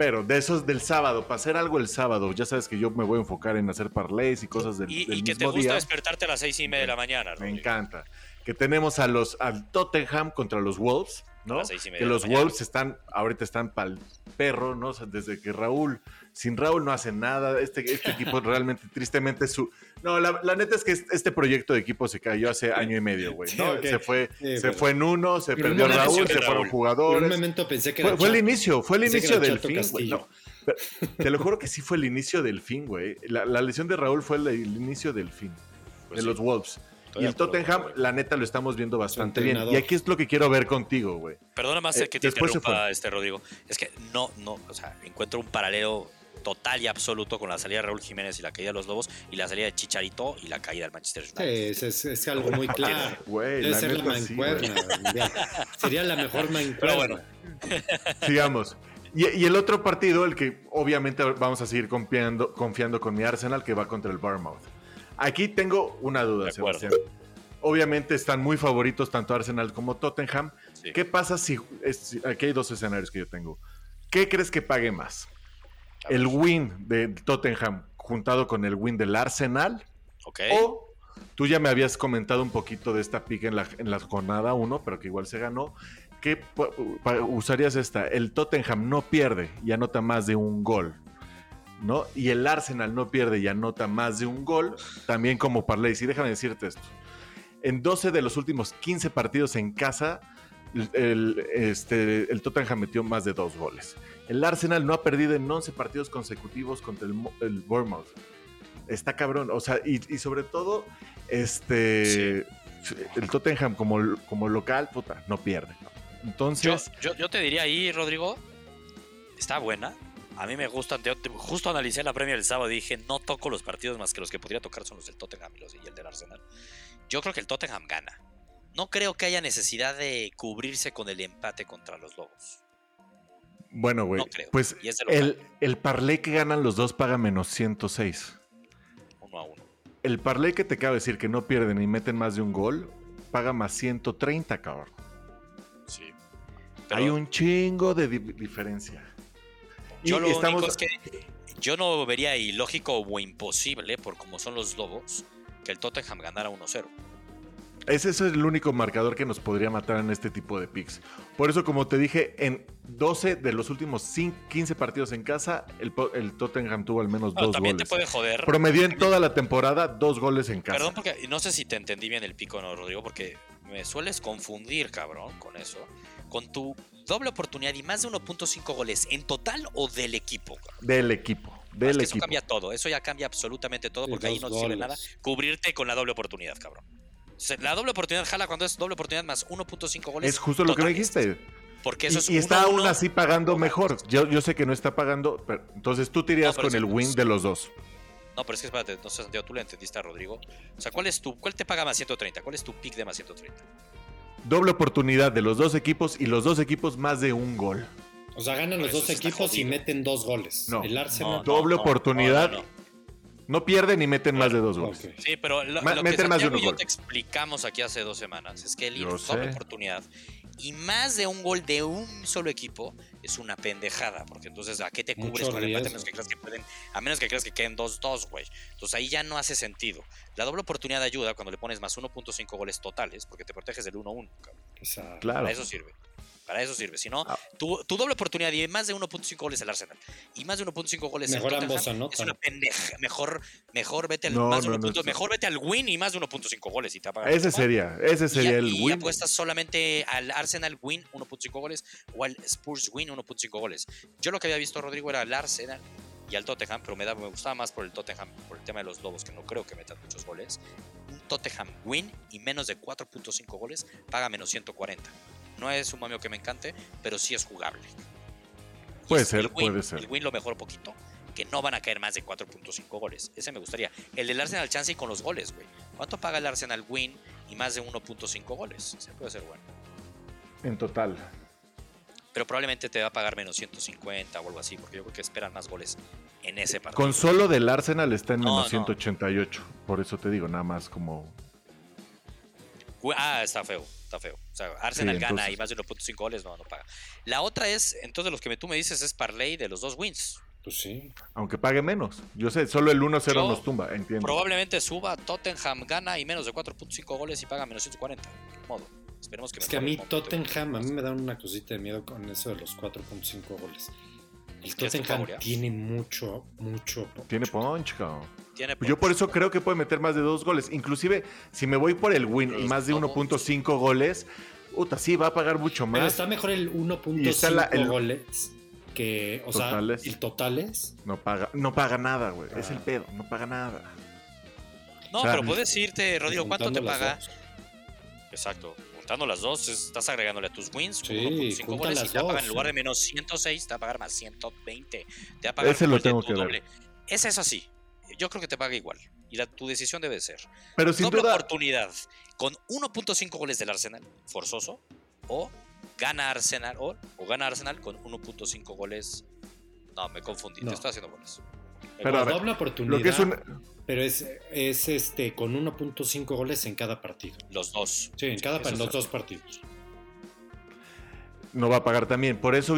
Pero de esos del sábado, para hacer algo el sábado, ya sabes que yo me voy a enfocar en hacer parlays y cosas del, y, y que te gusta despertarte a las seis y media de la mañana. Me encanta. Que tenemos a los al Tottenham contra los Wolves, ¿no? Que los Wolves están, ahorita están para el perro, ¿no? desde que Raúl, sin Raúl no hace nada. Este, este equipo realmente, tristemente, su. No, la, neta es que este proyecto de equipo se cayó hace año y medio, güey. ¿no? Se fue, se fue en uno, se perdió Raúl, se fueron jugadores. En un momento pensé que fue, fue el inicio, fue el inicio del fin, güey. te lo juro que sí fue el inicio del fin, güey. La, lesión de Raúl fue el, inicio del fin pues de los Wolves y el Tottenham, la neta, lo estamos viendo bastante bien. Y aquí es lo que quiero ver contigo, güey. Perdona más eh, que te interrumpa, este Rodrigo. Es que no, no, o sea, encuentro un paralelo total y absoluto con la salida de Raúl Jiménez y la caída de los Lobos y la salida de Chicharito y la caída del Manchester United. Sí, es, algo muy claro. Debe ser la mancuerna. Sería la mejor mancuerna. bueno. Sigamos. Y, el otro partido, el que obviamente vamos a seguir confiando, confiando con mi Arsenal, que va contra el Bournemouth. Aquí tengo una duda, Sebastián. Obviamente están muy favoritos tanto Arsenal como Tottenham. ¿Qué pasa si, Aquí hay dos escenarios que yo tengo. ¿Qué crees que pague más? ¿El win de Tottenham juntado con el win del Arsenal? O tú ya me habías comentado un poquito de esta pick en la, en la jornada 1, pero que igual se ganó. ¿Qué usarías esta? El Tottenham no pierde y anota más de un gol. ¿no? Y el Arsenal no pierde y anota más de un gol, también como parlay. Y déjame decirte esto. En 12 de los últimos 15 partidos en casa, el, este, el Tottenham metió más de dos goles. El Arsenal no ha perdido en 11 partidos consecutivos contra el, el Bournemouth. Está cabrón. O sea, y, sobre todo, este, el Tottenham como, como local, puta, no pierde. Entonces. Yo, te diría ahí, Rodrigo, está buena. A mí me gusta. justo analicé la premia el sábado y dije, no toco los partidos más que los que podría tocar son los del Tottenham y, los, y el del Arsenal. Yo creo que el Tottenham gana. No creo que haya necesidad de cubrirse con el empate contra los Lobos. Bueno, güey. pues el, el parlay que ganan los dos paga menos 106. Uno a uno. El parlay que te acabo de decir que no pierden y meten más de un gol, paga más 130, cabrón. Hay un chingo de diferencia. Yo lo único es que yo no vería ilógico o imposible, por como son los Lobos, que el Tottenham ganara 1-0. Ese es el único marcador que nos podría matar en este tipo de picks. Por eso, como te dije, en 12 de los últimos 15 partidos en casa, el, Tottenham tuvo al menos dos también goles. También te puede joder. Promedió en toda la temporada dos goles en casa. Perdón, porque no sé si te entendí bien el pico, no, Rodrigo, porque me sueles confundir, cabrón, con eso con tu doble oportunidad y más de 1.5 goles en total o del equipo. Del equipo. Del Eso cambia todo, eso ya cambia absolutamente todo porque ahí no sirve nada cubrirte con la doble oportunidad, cabrón. La doble oportunidad jala cuando es doble oportunidad más 1.5 goles. Es justo lo que me dijiste. Porque eso y, es y está aún así pagando mejor. Yo, yo sé que no está pagando, pero, entonces tú te irías con el win de los dos. No, pero es que espérate, no sé, Santiago, tú le entendiste a Rodrigo. O sea, ¿cuál es tu, cuál te paga más 130? ¿Cuál es tu pick de más 130? doble oportunidad de los dos equipos y los dos equipos más de un gol. O sea, ganan los dos equipos y meten dos goles. No, el Arsenal. doble oportunidad. No, pierden y meten más de dos goles. Sí, pero lo, que más de yo te explicamos aquí hace dos semanas es que el doble oportunidad y más de un gol de un solo equipo es una pendejada, porque entonces ¿a qué te cubres con el empate? A menos que creas que pueden, a menos que creas que queden 2-2, güey. Entonces ahí ya no hace sentido. La doble oportunidad ayuda cuando le pones más 1.5 goles totales, porque te proteges del 1-1, Claro. Para eso sirve. Para eso sirve. Si no, ah. tu, doble oportunidad y más de 1.5 goles el Arsenal y más de 1.5 goles mejor el ambos es una pendeja. Mejor, mejor vete al más mejor vete al win y más de 1.5 goles y te Ese sería, ese sería el win. Y apuestas solamente al Arsenal win 1.5 goles o al Spurs win 1.5 goles. Yo lo que había visto Rodrigo era al Arsenal y al Tottenham, pero me, da, me gustaba más por el Tottenham, por el tema de los Lobos, que no creo que metan muchos goles. Un Tottenham win y menos de 4.5 goles paga menos 140. No es un mamio que me encante, pero sí es jugable. Puede ser, puede ser. El win lo mejor poquito, que no van a caer más de 4.5 goles. Ese me gustaría. El del Arsenal chance y con los goles, güey. ¿Cuánto paga el Arsenal win y más de 1.5 goles? Ese puede ser bueno. En total. Pero probablemente te va a pagar menos 150 o algo así, porque yo creo que esperan más goles en ese partido. Con solo del Arsenal está en menos 188. Por eso te digo, nada más como. Ah, está feo está feo. O sea, Arsenal gana y más de 1.5 goles, no, no paga. La otra es, entonces, los que tú me dices es parlay de los dos wins. Pues sí. Aunque pague menos. Yo sé, solo el 1-0 nos tumba, entiendo. Probablemente suba, Tottenham gana y menos de 4.5 goles y paga menos 140. Modo. Esperemos que Es que a mí Tottenham, a mí me da una cosita de miedo con eso de los 4.5 goles. El Tottenham tiene mucho, mucho Tiene punch, cabrón. Yo por eso creo que puede meter más de dos goles. Inclusive, si me voy por el win y más de 1.5 goles, puta, sí, va a pagar mucho más. Pero está mejor el 1.5 goles que, o sea, el totales. No paga, no paga nada, güey. Es el ah. pedo, no paga nada. No, pero puedes irte, Rodrigo, ¿cuánto te paga? Exacto juntando las dos, estás agregándole a tus wins sí, 1.5 goles y te va a pagar en lugar de menos 106, te va a pagar más 120. Te va a pagar Ese lo tengo que doble. Ese es así. Yo creo que te paga igual. Y la, tu decisión debe ser. Pero sin doble duda... oportunidad con 1.5 goles del Arsenal, forzoso, o gana Arsenal, o, o gana Arsenal con 1.5 goles. No, me confundí, te estoy haciendo goles. Pero doble oportunidad. Lo que es un... Pero es, es este con 1.5 goles en cada partido. Los dos. Sí, en cada en los dos partidos no va a pagar también. Por eso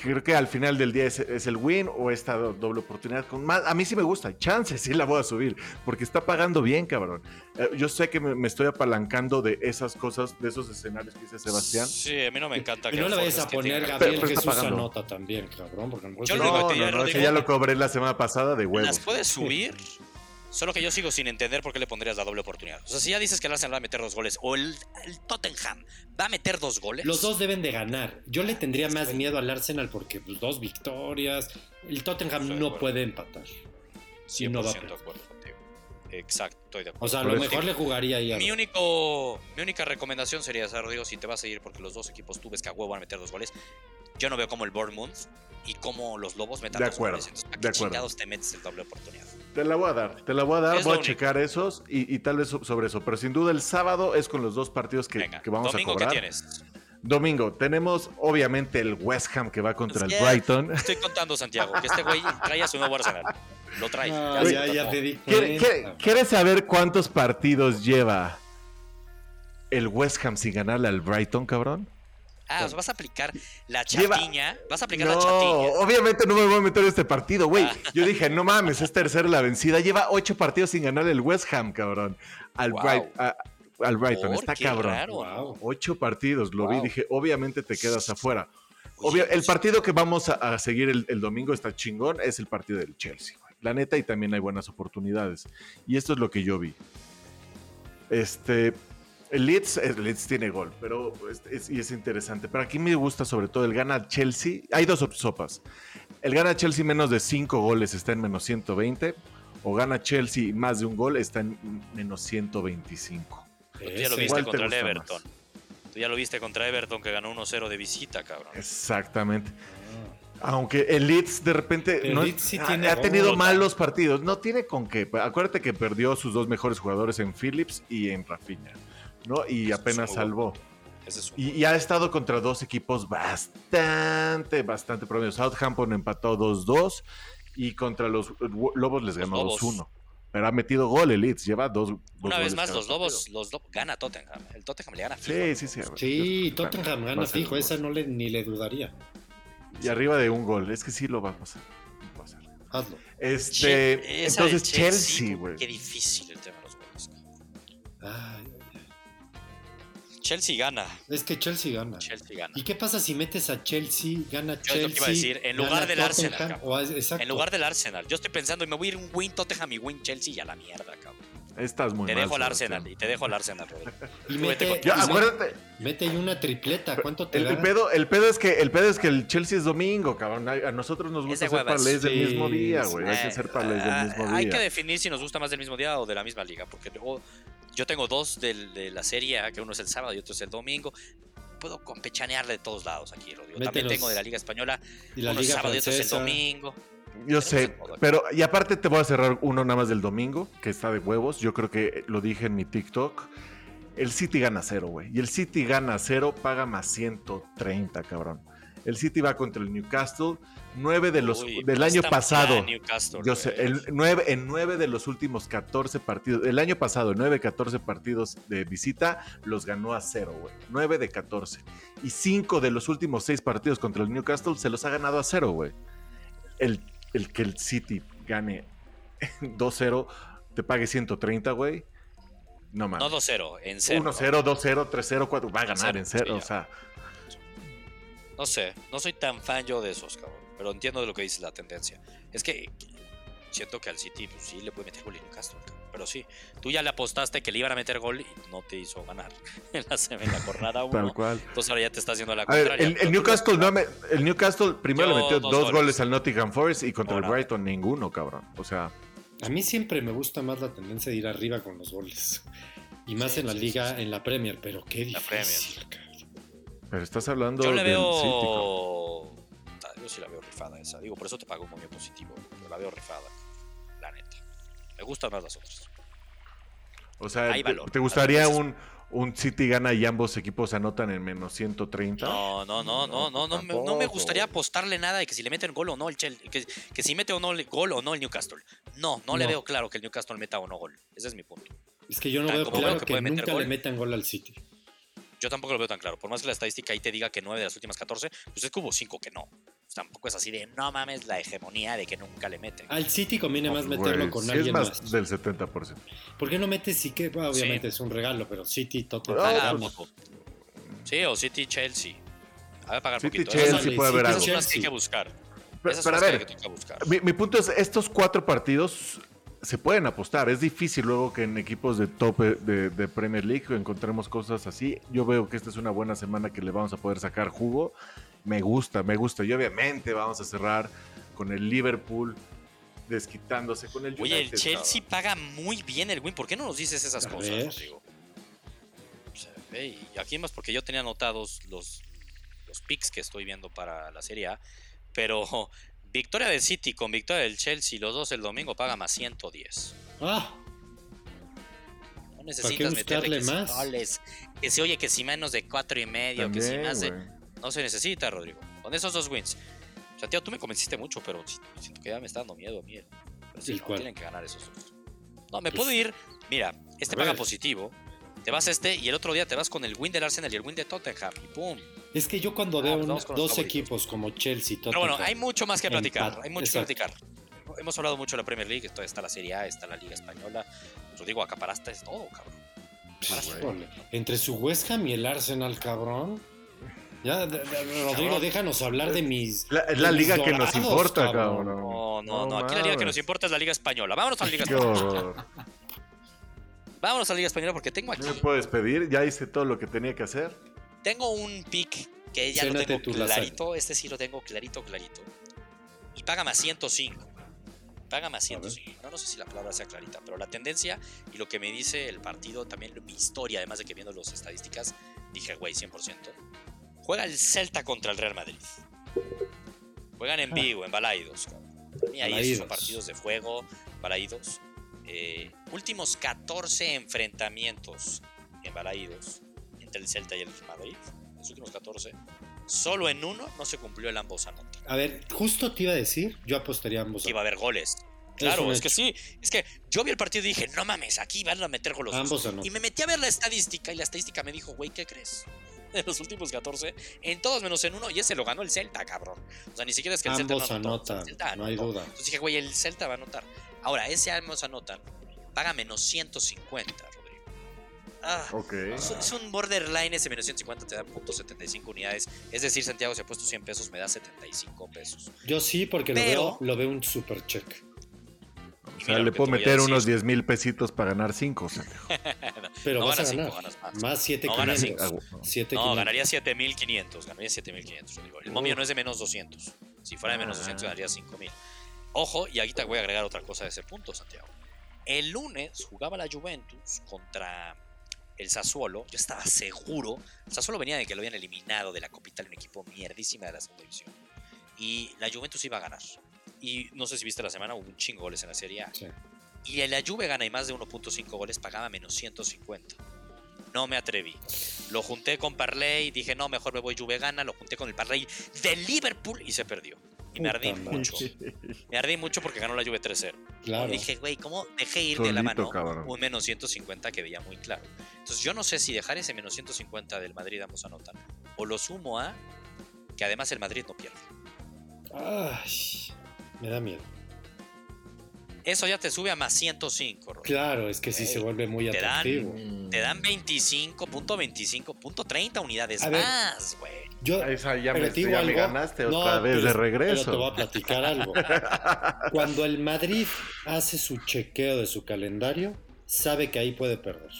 creo que al final del día es, el win o esta doble oportunidad con más. A mí sí me gusta, chance, sí la voy a subir, porque está pagando bien, cabrón. Eh, yo sé que me, estoy apalancando de esas cosas, de esos escenarios que dice Sebastián. Sí, a mí no me encanta. Y no le vayas a poner Gabriel pero, Jesús a nota también, cabrón. Porque yo no, no, no, ya lo cobré la semana pasada de huevos. ¿Las puedes subir? Solo que yo sigo sin entender por qué le pondrías la doble oportunidad. O sea, si ya dices que el Arsenal va a meter dos goles o el, Tottenham va a meter dos goles. Los dos deben de ganar. Yo le tendría más miedo al Arsenal porque pues, dos victorias. El Tottenham no puede empatar. Sí, no va a de acuerdo contigo. Exacto, estoy de acuerdo. O sea, a lo mejor le jugaría ahí. Mi, único, mi única recomendación sería, Rodrigo, si te vas a ir porque los dos equipos tú ves que a huevo van a meter dos goles, yo no veo como el Bournemouth y como los Lobos metan de acuerdo, dos goles. Entonces, de acuerdo. te metes el doble oportunidad? Te la voy a dar, te la voy a dar, voy a checar esos y, tal vez sobre eso. Pero sin duda el sábado es con los dos partidos que, vamos a cobrar. ¿qué tienes? Domingo, tenemos obviamente el West Ham que va contra el Brighton. Estoy contando, Santiago, que este güey trae a su nuevo Arsenal. Lo trae. ya, ya, te di ¿Quieres saber cuántos partidos lleva el West Ham sin ganarle al Brighton, cabrón? Ah, o sea, vas a aplicar la chatiña. Vas a aplicar la chatiña. Obviamente no me voy a meter en este partido, güey. Ah. Yo dije, no mames, es tercera la vencida. Lleva ocho partidos sin ganar el West Ham, cabrón. Al, al Brighton. Está cabrón. Ocho partidos, lo vi. Dije, obviamente te quedas afuera. el partido que vamos a, seguir el, domingo está chingón, es el partido del Chelsea. La neta, y también hay buenas oportunidades. Y esto es lo que yo vi. Este, el Leeds, el Leeds tiene gol, pero es, y es interesante. Pero aquí me gusta sobre todo el gana Chelsea. Hay dos sopas. El gana Chelsea menos de 5 goles está en menos 120. O gana Chelsea más de un gol está en menos 125. Tú ya lo viste contra el Everton. Tú ya lo viste contra Everton que ganó 1-0 de visita, cabrón. Exactamente. Aunque el Leeds de repente ha, tenido malos partidos. No tiene con qué. Acuérdate que perdió sus dos mejores jugadores en Phillips y en Rafinha. ¿No? Y apenas salvó. Y, ha estado contra dos equipos bastante, bastante promedio. Southampton empató 2-2 y contra los Lobos les ganó 2-1. Pero ha metido gol el Leeds, lleva dos. Una vez más, los Lobos, los gana Tottenham. El Tottenham le gana fijo. Sí, sí, sí. Sí, Tottenham gana fijo, esa no le, ni le dudaría. Y arriba de un gol, es que sí lo va a pasar. Hazlo. Este, entonces Chelsea, güey. Qué difícil el tema de los goles. Ay, Chelsea gana. Es que Chelsea gana. Chelsea gana. ¿Y qué pasa si metes a Chelsea, gana Chelsea? Yo es lo que iba a decir, en lugar del Arsenal. en lugar del Arsenal. Yo estoy pensando y me voy a ir un win Tottenham y win Chelsea y a la mierda, cabrón. Estás muy Te dejo al Arsenal y te dejo al Arsenal, Y mete, acuérdate. Mete ahí una tripleta, ¿cuánto te el, el, pedo, el pedo es que el pedo es que el Chelsea es domingo, cabrón. A nosotros nos gusta hacer parlays del mismo día, güey. Hay que hacer parlays del mismo día. Hay que definir si nos gusta más del mismo día o de la misma liga, porque luego yo tengo dos de, la serie, que uno es el sábado y otro es el domingo. Puedo campechanear de todos lados aquí, Rodrigo. También tengo de la Liga Española, y uno es el sábado y otro es el domingo. Yo sé, pero y aparte te voy a cerrar uno nada más del domingo, que está de huevos. Yo creo que lo dije en mi TikTok. El City gana cero, güey. Y el City gana cero, paga más 130, cabrón. El City va contra el Newcastle. Nueve de los del año pasado. yo sé, el nueve, en nueve de los últimos 14 partidos. El año pasado, nueve, 14 partidos de visita, los ganó a cero, güey. Nueve de 14. Y cinco de los últimos seis partidos contra el Newcastle se los ha ganado a cero, güey. El, el que el City gane 2-0, te pague 130, güey. No mames. No 2-0, en 0. 1-0, 2-0, 3-0, 4. Va a ganar en 0, o sea. No sé, no soy tan fan yo de esos, cabrón. Pero entiendo de lo que dice la tendencia. Es que siento que al City pues, sí le puede meter gol en Newcastle, pero sí. Tú ya le apostaste que le iban a meter gol y no te hizo ganar en la, en la jornada 1. Tal cual. Entonces ahora ya te está haciendo la contraria. el, Newcastle no el Newcastle primero le metió dos, goles. al Nottingham Forest y contra el Brighton ninguno, cabrón. O sea. A mí siempre me gusta más la tendencia de ir arriba con los goles. Y más en la liga, en la Premier, pero qué difícil. Pero estás hablando Yo le veo... Yo sí la veo rifada esa. Digo, por eso te pago un momio positivo. Pero la veo rifada. La neta. Me gustan más las otras. O sea, ¿te, gustaría un, un City gana y ambos equipos anotan en menos 130? No, no, no, no, no, no, me, no me gustaría apostarle nada de que si le meten gol o no el Chelsea, que, que si mete o no gol o no el Newcastle. No, no, le veo claro que el Newcastle meta o no gol. Ese es mi punto. Es que yo no veo claro que, nunca le metan gol al City. Yo tampoco lo veo tan claro. Por más que la estadística ahí te diga que 9 de las últimas 14, pues es que hubo 5 que no. Pues tampoco es así de, no mames, la hegemonía de que nunca le meten. Al City conviene más meterlo con alguien es más, del 70%. ¿Por qué no metes sí que obviamente es un regalo, pero City, Tottenham. sí, o City, Chelsea. A ver, pagar City, poquito. Chelsea puede haber algo. Esas son las que hay que buscar. Esas son las que hay que buscar. Mi, mi punto es, estos cuatro partidos se pueden apostar. Es difícil luego que en equipos de tope de, Premier League encontremos cosas así. Yo veo que esta es una buena semana que le vamos a poder sacar jugo. Me gusta, me gusta. Y obviamente vamos a cerrar con el Liverpool desquitándose con el Oye, el Chelsea paga muy bien el win. ¿Por qué no nos dices esas cosas, Rodrigo? y aquí más porque yo tenía anotados los, los picks que estoy viendo para la Serie A. Pero Victoria del City con victoria del Chelsea, los dos el domingo paga más 110. Ah. No necesitas meterle más. que se oye que si menos de cuatro y medio, que si más de. No se necesita, Rodrigo. Con esos dos wins. O sea, tío, tú me convenciste mucho, pero siento que ya me está dando miedo a mí. Pero sí, tienen que ganar esos dos. No, me puedo ir. Mira, este paga positivo. Te vas este y el otro día te vas con el win del Arsenal y el win de Tottenham. Y pum. Es que yo cuando ah, veo pues dos equipos como Chelsea, Tottenham. Pero bueno, hay mucho más que platicar. hay mucho que platicar. Hemos hablado mucho de la Premier League. Está la Serie A, está la Liga Española. Yo digo, acaparaste es todo, cabrón. Entre su West Ham y el Arsenal, cabrón. Ya, Rodrigo, déjanos hablar de mis. La, es la liga que nos importa, cabrón. No, no, no. Aquí la liga que nos importa es la Liga Española. Vámonos a la Liga Española. Vámonos a la Liga Española porque tengo aquí. ¿Me puedes pedir? Ya hice todo lo que tenía que hacer. Tengo un pick que ya lo tengo clarito. Este sí lo tengo clarito, clarito. Y paga más 105. Paga más 105. No, no sé si la palabra sea clarita, pero la tendencia y lo que me dice el partido, también mi historia, además de que viendo las estadísticas, dije, güey, 100%. Juega el Celta contra el Real Madrid. Juegan en ah. vivo, en Balaidos. Mí ahí son partidos de fuego, Balaidos. Eh, últimos 14 enfrentamientos en Balaídos entre el Celta y el Madrid, los últimos 14, solo en uno no se cumplió el ambos anotan. A ver, justo te iba a decir, yo apostaría ambos. Iba a haber goles. Claro, es, que sí, es que yo vi el partido y dije, no mames, aquí van a meter goles. Ambos Y me metí a ver la estadística y la estadística me dijo, güey, ¿qué crees? De los últimos 14, en todos menos en uno, y ese lo ganó el Celta, cabrón. O sea, ni siquiera es que el Celta no anotan, no hay duda. Entonces dije, güey, el Celta va a anotar. Ahora, ese ambos anotan, paga menos 150, Ah, es, un borderline, ese menos 150 te da .75 unidades. Es decir, Santiago, si ha puesto 100 pesos, me da 75 pesos. Yo sí, porque lo, veo, lo veo un super check. O sea, le puedo meter unos 10 mil pesitos para ganar 5. Pero no vas a ganar. más. 7,500. No, no, ganaría 7.500. Ganaría 7.500. El momio no es de menos 200. Si fuera de menos 200, ganaría 5.000. Ojo, y aquí te voy a agregar otra cosa de ese punto, Santiago. El lunes jugaba la Juventus contra el Sassuolo. Yo estaba seguro. El Sassuolo venía de que lo habían eliminado de la capital, un equipo mierdísima de la segunda división. Y la Juventus iba a ganar. Y no sé si viste la semana, hubo un chingo goles en la Serie A. Y la Juve gana y más de 1.5 goles, pagaba menos 150. No me atreví. Lo junté con Parley, dije, no, mejor me voy Juve gana. Lo junté con el Parley del Liverpool y se perdió. Y me ardí mucho. Me ardí mucho porque ganó la Juve 3-0. Claro. dije, güey, ¿cómo dejé ir de la mano un menos 150 que veía muy claro? Entonces yo no sé si dejar ese menos 150 del Madrid vamos a anotar. O lo sumo a que además el Madrid no pierde. Ay, me da miedo. Eso ya te sube a más 105. Claro, es que sí se vuelve muy te atractivo. te dan 25.25.30 unidades más, güey. Yo, Esa ya, me, ya me, ganaste otra vez de regreso. Pero te voy a platicar algo. Cuando el Madrid hace su chequeo de su calendario, sabe que ahí puede perder.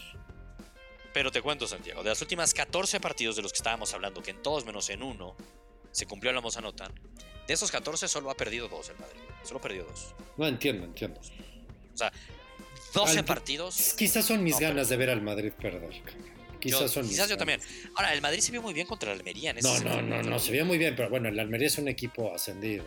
Pero te cuento, Santiago, de las últimas 14 partidos de los que estábamos hablando, que en todos menos en uno se cumplió la Mozanota, de esos 14 solo ha perdido dos el Madrid. Solo perdió dos. No entiendo, entiendo. O sea, 12 partidos. Quizás son mis ganas de ver al Madrid perder. Quizás son quizás yo también. Ahora, el Madrid se vio muy bien contra el Almería. En no, no, no, no, se vio muy bien, pero bueno, el Almería es un equipo ascendido.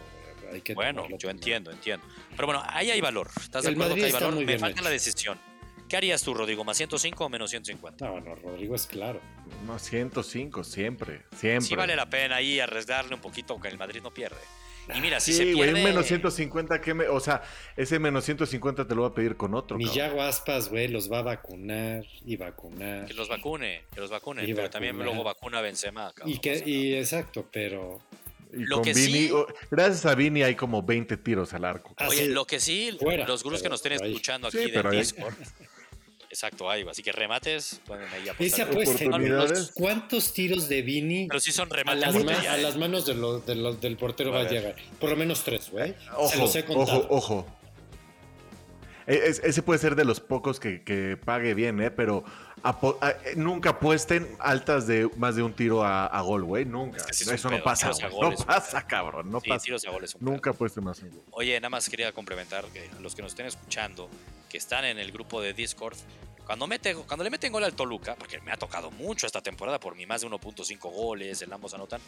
Hay que bueno, yo entiendo, entiendo. Pero bueno, ahí hay valor. ¿Estás de acuerdo que hay valor? Me falta la decisión. ¿Qué harías tú, Rodrigo? ¿Más 105 o menos 150? No, bueno, Rodrigo es claro. Más 105, siempre, siempre. Sí vale la pena ahí arriesgarle un poquito aunque el Madrid no pierde. Y mira, si sí, se pierde... güey, un menos 150, ¿qué me... o sea, ese menos 150 te lo voy a pedir con otro. Mi Yago Aspas, güey, los va a vacunar y vacunar. Que los vacune, que los vacune, pero también luego vacuna a Benzema. y, que, y exacto, pero... Y lo que sí, gracias a Vini hay como 20 tiros al arco. Oye, lo que sí, los gurús que nos estén escuchando aquí de Discord, Exacto, hay. Así que remates, pueden ahí apostar. ¿Cuántos tiros de Vini Pero sí son remates a las, a las manos de del portero va a llegar? Por lo menos tres, güey. Ojo, ojo, ojo. E, ese puede ser de los pocos que, que pague bien, ¿eh? Pero eh, nunca apuesten altas de más de un tiro a, gol, güey. Nunca. Eso no pasa. no pasa, cabrón. No pasa. nunca apuesten más en gol. Oye, nada más quería complementar que los que nos estén escuchando, que están en el grupo de Discord, cuando, mete, cuando le meten gol al Toluca, porque me ha tocado mucho esta temporada por mi más de 1.5 goles, el ambos anotan,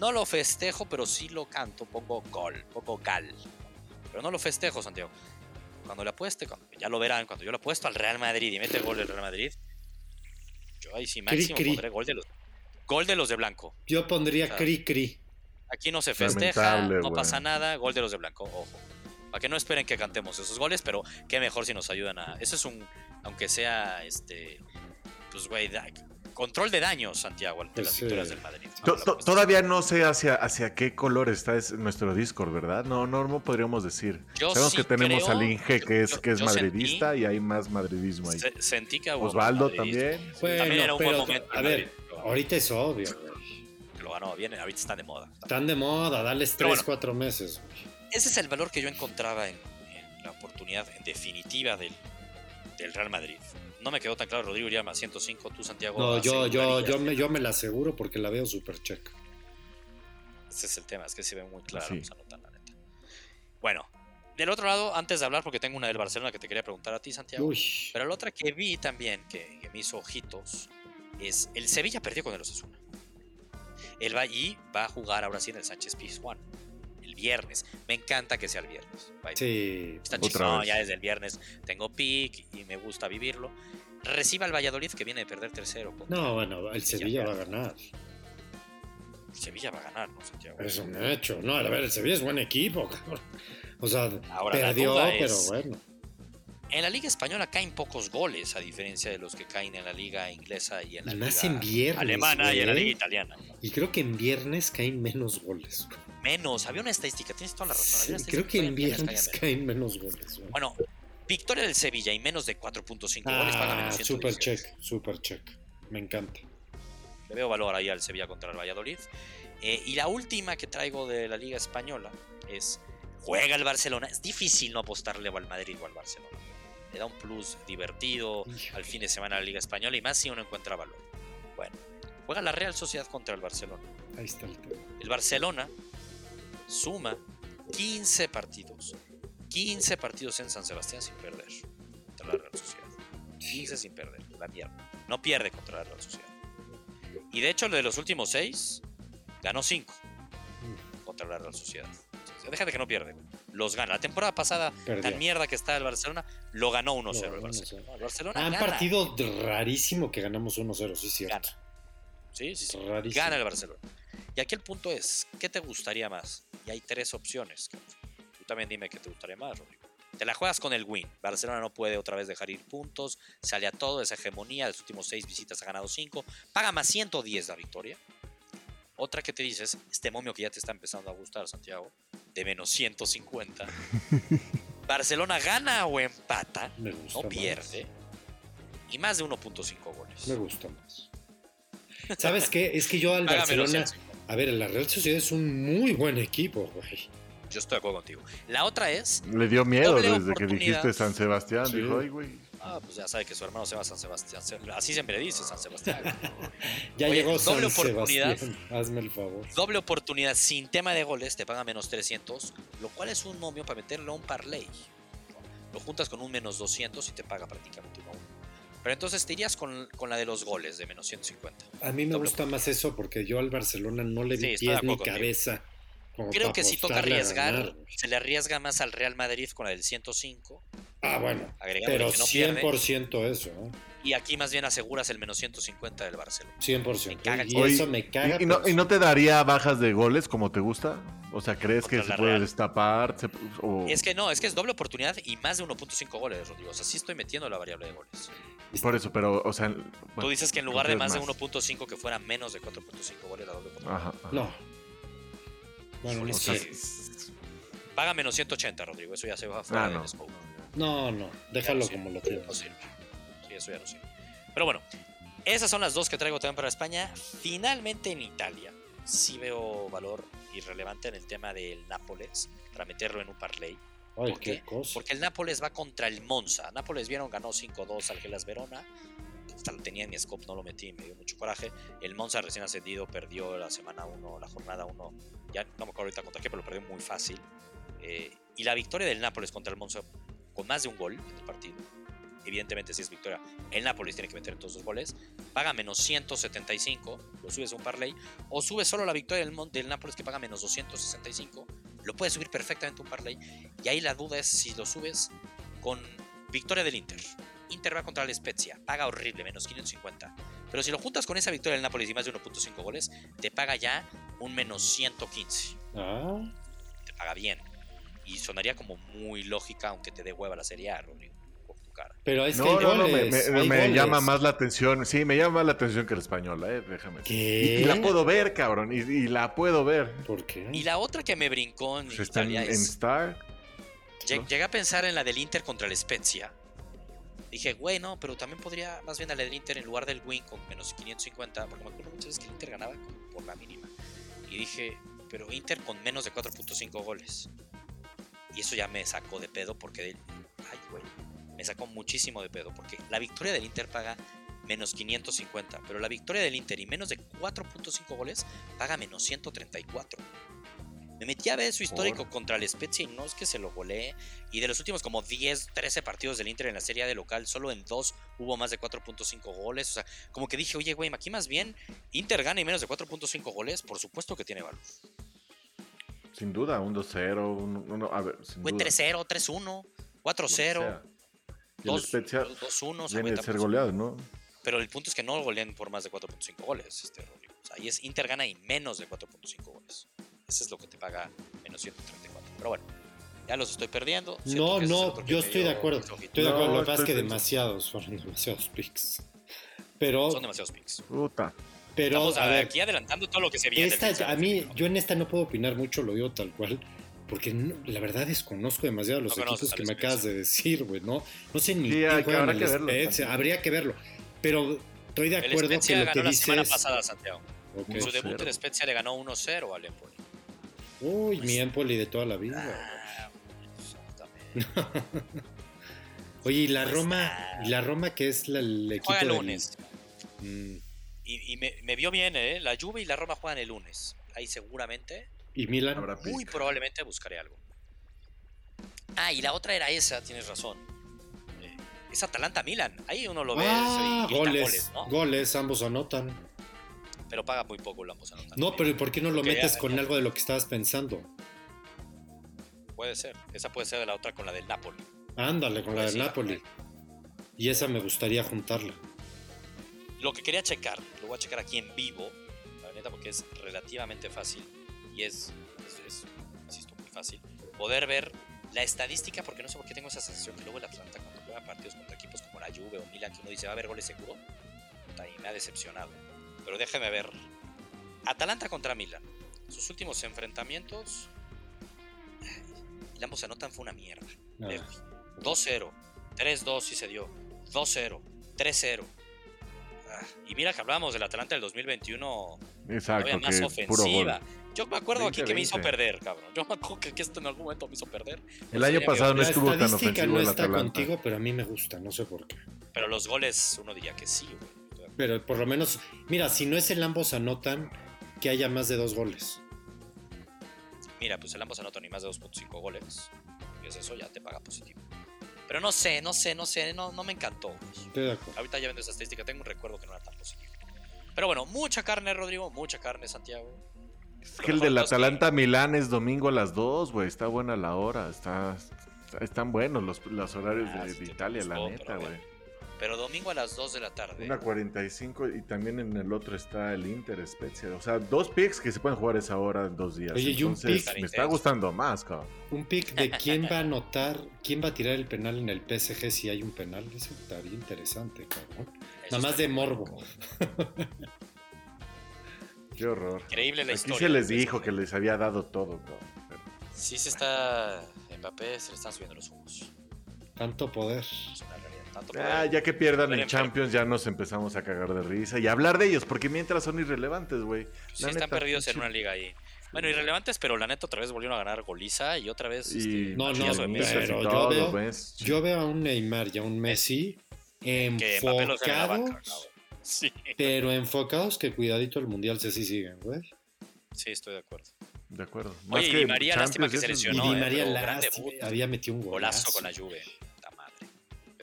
no lo festejo, pero sí lo canto, pongo gol, pongo gal. Pero no lo festejo, Santiago. Cuando le apueste, cuando, ya lo verán, cuando yo le apuesto al Real Madrid y mete gol el Real Madrid, yo ahí sí máximo pondré gol de los, gol de los de blanco. Yo pondría cri cri. Aquí no se festeja, no pasa nada, gol de los de blanco, ojo. Para que no esperen que cantemos esos goles, pero qué mejor si nos ayudan a. Eso es un aunque sea este, pues güey, control de daños, Santiago, de las victorias del Madrid. Todavía no sé hacia, hacia qué color está es nuestro Discord, ¿verdad? No, no, podríamos decir. Sabemos que tenemos al Inge, que es, que es madridista, y hay más madridismo ahí. sentí que Osvaldo también. también era un buen momento. A ver, ahorita es obvio, Que lo ganó bien, ahorita están de moda. Están de moda, dales 3, 4 meses. Ese es el valor que yo encontraba en la oportunidad en definitiva del, del Real Madrid. No me quedó tan claro, Rodrigo iría más 105, tú Santiago. No, yo, yo, yo, me, yo me la aseguro porque la veo super check. Ese es el tema, es que se ve muy claro, Bueno, del otro lado, antes de hablar, porque tengo una del Barcelona que te quería preguntar a ti, Santiago. Pero la otra que vi también, que, me hizo ojitos, es el Sevilla perdió con el Osasuna. El va va a jugar ahora sí en el Sánchez Pizjuán viernes. Me encanta que sea el viernes. Sí, está chido. ya desde el viernes tengo pick y me gusta vivirlo. Reciba el Valladolid que viene de perder tercero. No, bueno, el Sevilla va a ganar. El Sevilla va a ganar, ¿no, Santiago? Es un hecho. No, a ver, el Sevilla es buen equipo, O sea, perdió, pero bueno. En la Liga Española caen pocos goles, a diferencia de los que caen en la Liga Inglesa y en la Liga en viernes, Alemana y en la Liga Italiana. Y creo que en viernes caen menos goles menos. Había una estadística, tienes toda la razón. creo que en viernes caen menos goles. Bueno, victoria del Sevilla y menos de 4.5 goles para menos Super check, super check. Me encanta. Le veo valor ahí al Sevilla contra el Valladolid. Eh, y la última que traigo de la Liga Española es: juega el Barcelona. Es difícil no apostarle al Madrid o al Barcelona. Le da un plus divertido al fin de semana a la Liga Española y más si uno encuentra valor. Bueno, juega la Real Sociedad contra el Barcelona. Ahí está el tema. El Barcelona suma 15 partidos. 15 partidos en San Sebastián sin perder contra la Real Sociedad. 15 sin perder, la mierda. No pierde contra la Real Sociedad. Y de hecho, de los últimos 6, ganó 5 contra la Real Sociedad. Déjate que no pierde. Los gana. La temporada pasada, tan mierda que está el Barcelona, lo ganó 1-0 el Barcelona. El Barcelona Un partido rarísimo que ganamos 1-0, sí, cierto. Sí, sí, sí. Gana el Barcelona. Y aquí el punto es, ¿qué te gustaría más? Y hay tres opciones. Tú también dime qué te gustaría más, Rodrigo. Te la juegas con el win. Barcelona no puede otra vez dejar ir puntos. Sale a todo, esa hegemonía. De los últimos seis visitas ha ganado cinco. Paga más 110 la victoria. Otra que te dices, este momio que ya te está empezando a gustar, Santiago, de menos 150. Barcelona gana o empata, no pierde. Y más de 1.5 goles. Me gusta más. ¿Sabes qué? Es que yo al Barcelona a ver, la Real Sociedad es un muy buen equipo, güey. Yo estoy de acuerdo contigo. La otra es. Le dio miedo desde que dijiste San Sebastián. Dijo, ay, güey. Ah, pues ya sabe que su hermano se llama San Sebastián. Así siempre dice San Sebastián. ya llegó San doble oportunidad. Hazme el favor. Doble oportunidad sin tema de goles, te paga menos 300, lo cual es un momio para meterle a un parlay. lo juntas con un menos 200 y te paga prácticamente uno a uno. Pero entonces te irías con, la de los goles de menos 150. A mí me gusta más eso porque yo al Barcelona no le di pies ni cabeza. Creo que si toca arriesgar, se le arriesga más al Real Madrid con la del 105. Ah, bueno. Pero 100% eso. ¿eh? Y aquí más bien aseguras el menos 150 del Barcelona. 100%. y eso me caga. ¿Y, no, te daría bajas de goles como te gusta? O sea, ¿crees que se puede destapar? Es que no, es que es doble oportunidad y más de 1.5 goles, Rodrigo. O sea, sí estoy metiendo la variable de goles. Por eso, pero, o sea. Tú dices que en lugar de más, de 1.5 que fuera menos de 4.5 goles la doble oportunidad. Ajá, No. Bueno, es que. Paga menos 180, Rodrigo. Eso ya se va fuera ah, no. No, no. Déjalo como lo tienes. Sí, eso ya no. Pero bueno, esas son las dos que traigo también para España. Finalmente en Italia. Sí veo valor irrelevante en el tema del Nápoles para meterlo en un parlay. ¿Por qué? Porque el Nápoles va contra el Monza. Nápoles vieron, ganó 5-2 al Gelas Verona. Hasta lo tenía en mi scope, no lo metí, me dio mucho coraje. El Monza recién ascendido perdió la semana 1, la jornada 1. Ya no me acuerdo ahorita contra qué, pero lo perdió muy fácil. Eh, y la victoria del Nápoles contra el Monza con más de un gol en el partido evidentemente si es victoria, el Nápoles tiene que meter todos los goles, paga menos 175, lo subes a un parlay, o subes solo la victoria del, del Nápoles que paga menos 265, lo puedes subir perfectamente a un parlay, y ahí la duda es si lo subes con victoria del Inter. Inter va contra la Spezia, paga horrible, menos 550. Pero si lo juntas con esa victoria del Nápoles y más de 1.5 goles, te paga ya un menos 115. Ah. Te paga bien. Y sonaría como muy lógica, aunque te dé hueva la Serie A, Rodrigo. Pero es que no, no, me, llama más la atención. Sí, me llama más la atención que la española, eh, déjame. ¿Qué? Y, la puedo ver, cabrón. Y, la puedo ver. ¿Por qué? Y la otra que me brincó en pues Italia en, Star. Llegué a pensar en la del Inter contra la Spezia. Dije, güey, no, pero también podría más bien la del Inter en lugar del win con menos 550. Porque me acuerdo muchas veces que el Inter ganaba por la mínima. Y dije, pero Inter con menos de 4.5 goles. Y eso ya me sacó de pedo porque, ay, güey, me sacó muchísimo de pedo, porque la victoria del Inter paga menos 550, pero la victoria del Inter y menos de 4.5 goles paga menos 134. Me metí a ver su histórico contra el Spezia y no es que se lo golee. Y de los últimos como 10, 13 partidos del Inter en la serie de local, solo en dos hubo más de 4.5 goles. O sea, como que dije, oye, güey, aquí más bien Inter gana y menos de 4.5 goles, por supuesto que tiene valor. Sin duda, un 2-0, un, a ver, 3-0, 3-1, 4-0. 2-1. Viene de ser goleado, ¿no? Pero el punto es que no golean por más de 4.5 goles. Este, o sea, ahí es Inter gana y menos de 4.5 goles. Ese es lo que te paga menos 134. Pero bueno, ya los estoy perdiendo. no, no, yo estoy de acuerdo. Estoy de acuerdo. lo que pasa es que demasiados, fueron demasiados picks. Pero, Son demasiados picks. Puta. Pero, Estamos a ver, aquí adelantando todo lo que se viene. a mí, yo en esta no puedo opinar mucho, lo digo tal cual porque la verdad desconozco demasiado los equipos que me acabas de decir, güey, ¿no? No sé ni qué juegan el verlo, habría que verlo. Pero estoy de acuerdo que lo que la dices... semana pasada, Santiago. En su debut en Spezia le ganó 1-0 al Empoli. Uy, mi Empoli de toda la vida. Ah, Oye, y la pues, Roma, y la Roma que es el equipo Juega el lunes. Mm. Y, me, me, vio bien, ¿eh? La Juve y la Roma juegan el lunes. Ahí seguramente ¿Y Milan? Muy probablemente buscaré algo. Ah, y la otra era esa, tienes razón. Eh, es Atalanta-Milan. Ahí uno lo ve. Ah, goles, goles, ambos anotan. Pero paga muy poco el ambos anotan. No, pero ¿por qué no lo metes con algo de lo que estabas pensando? Puede ser. Esa puede ser de la otra con la del Napoli. Ándale, con la del Napoli. Y esa me gustaría juntarla. Lo que quería checar, lo voy a checar aquí en vivo, la neta, porque es relativamente fácil y es, es, insisto, muy fácil, poder ver la estadística, porque no sé por qué tengo esa sensación que luego el Atlanta cuando juega partidos contra equipos como la Juve o Milan, que uno dice va a haber goles seguro, y me ha decepcionado. Pero déjeme ver. Atalanta contra Milan. Sus últimos enfrentamientos, y ambos anotan, fue una mierda. 2-0, 3-2 si se dio, 2-0, 3-0. y mira que hablábamos del Atalanta del 2021 Exacto, más ofensiva. Yo me acuerdo aquí que me hizo perder, cabrón. Yo me acuerdo que, esto en algún momento me hizo perder. El año pasado no estuvo tan ofensivo no está contigo, pero a mí me gusta, no sé por qué. Pero los goles uno diría que sí, güey. Pero por lo menos, mira, si no es el ambos anotan, que haya más de dos goles. Mira, pues el ambos anotan ni más de 2.5 goles. Y es eso, ya te paga positivo. Pero no sé, no sé, no sé, no, no me encantó. Estoy de acuerdo. Ahorita ya viendo esa estadística, tengo un recuerdo que no era tan positivo. Pero bueno, mucha carne, Rodrigo, mucha carne, Santiago. Es que el del Atalanta Milán es domingo a las 2, güey. Está buena la hora. Está, están buenos los, los horarios ah, de, Italia, la neta, güey. Pero domingo a las 2 de la tarde. Una 45 y también en el otro está el Inter Spezia. O sea, dos picks que se pueden jugar esa hora en dos días. Oye, un pick, me está gustando más, cabrón. Un pick de quién va a anotar, quién va a tirar el penal en el PSG si hay un penal. Eso estaría interesante, cabrón. Nada más de morbo. Qué horror. Increíble la Aquí se les dijo que les había dado todo. Sí se está... Mbappé se le están subiendo los humos. Tanto poder. Ah, ya que pierdan en Champions, ya nos empezamos a cagar de risa y hablar de ellos, porque mientras son irrelevantes, güey. Sí, están perdidos en una liga ahí. Bueno, irrelevantes, pero la neta otra vez volvieron a ganar Goliza y otra vez. Este, no, no, pero yo veo, yo veo a un Neymar y a un Messi enfocados. Sí. Pero enfocados que cuidadito el mundial se sí siguen, güey. Sí, estoy de acuerdo. De acuerdo. Oye, Di María, lástima que se lesionó. Y Di María eh, había metido un golazo. golazo con la Juve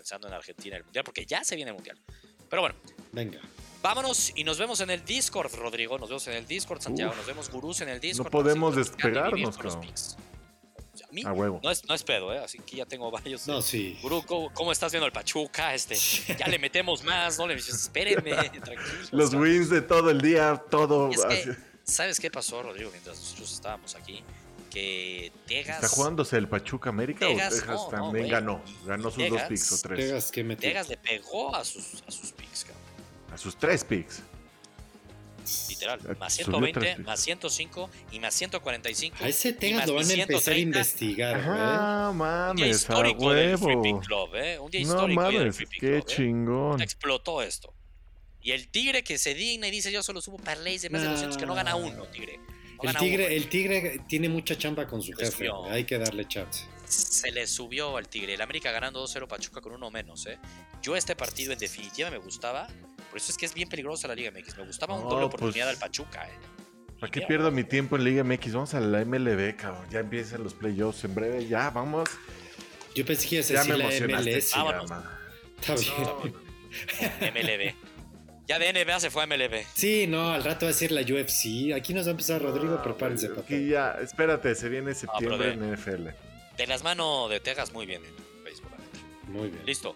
pensando en Argentina el Mundial, porque ya se viene el Mundial. Pero bueno. Venga. Vámonos y nos vemos en el Discord, Rodrigo. Nos vemos en el Discord, Santiago. nos vemos gurús en el Discord. No podemos despegarnos, cabrón. A, huevo. No es, no es pedo, ¿eh? Así que ya tengo varios. No, sí. Gurú, ¿cómo, estás viendo el Pachuca? Este, ya le metemos más, no le espérenme, tranquilo. Los wins de todo el día, todo. ¿Sabes qué pasó, Rodrigo? Mientras nosotros estábamos aquí, que Tegas. ¿Está jugándose el Pachuca América o Tegas también ganó? Ganó sus dos picks o tres. Tegas, ¿qué Tegas le pegó a sus, a sus picks, cabrón. A sus tres picks. Literal, más 120, más 105 y más 145. A ese Tegas lo van a empezar a investigar, Ah, mames, a huevo. Club, ¿eh? Un día no mames, qué ¿eh? chingón. Explotó esto. Y el Tigre que se digna y dice: Yo solo subo parlays de más de 200 que no gana uno, Tigre. El tigre, el tigre tiene mucha chamba con su jefe. Hay que darle chance. Se le subió al Tigre. El América ganando 2-0 Pachuca con uno menos. ¿eh? Yo este partido en definitiva me gustaba. Por eso es que es bien peligrosa la Liga MX. Me gustaba un doble pues, oportunidad al Pachuca. ¿eh? ¿Para qué pierdo mi tiempo en Liga MX? Vamos a la MLB, cabrón. Ya empiezan los playoffs en breve. Ya, vamos. Yo pensé que iba a decir la MLS. Está bien. MLB. Ya de NBA se fue a MLB. Sí, no, al rato va a ser la UFC. Aquí nos va a empezar Rodrigo, prepárense, papá. Aquí ya, espérate, se viene septiembre en NFL. De las manos de Texas, muy bien béisbol. Muy bien. Listo.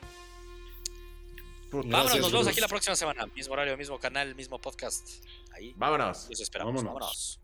Vámonos, nos vemos aquí la próxima semana. Mismo horario, mismo canal, mismo podcast. Ahí. Vámonos. Los esperamos. Vámonos.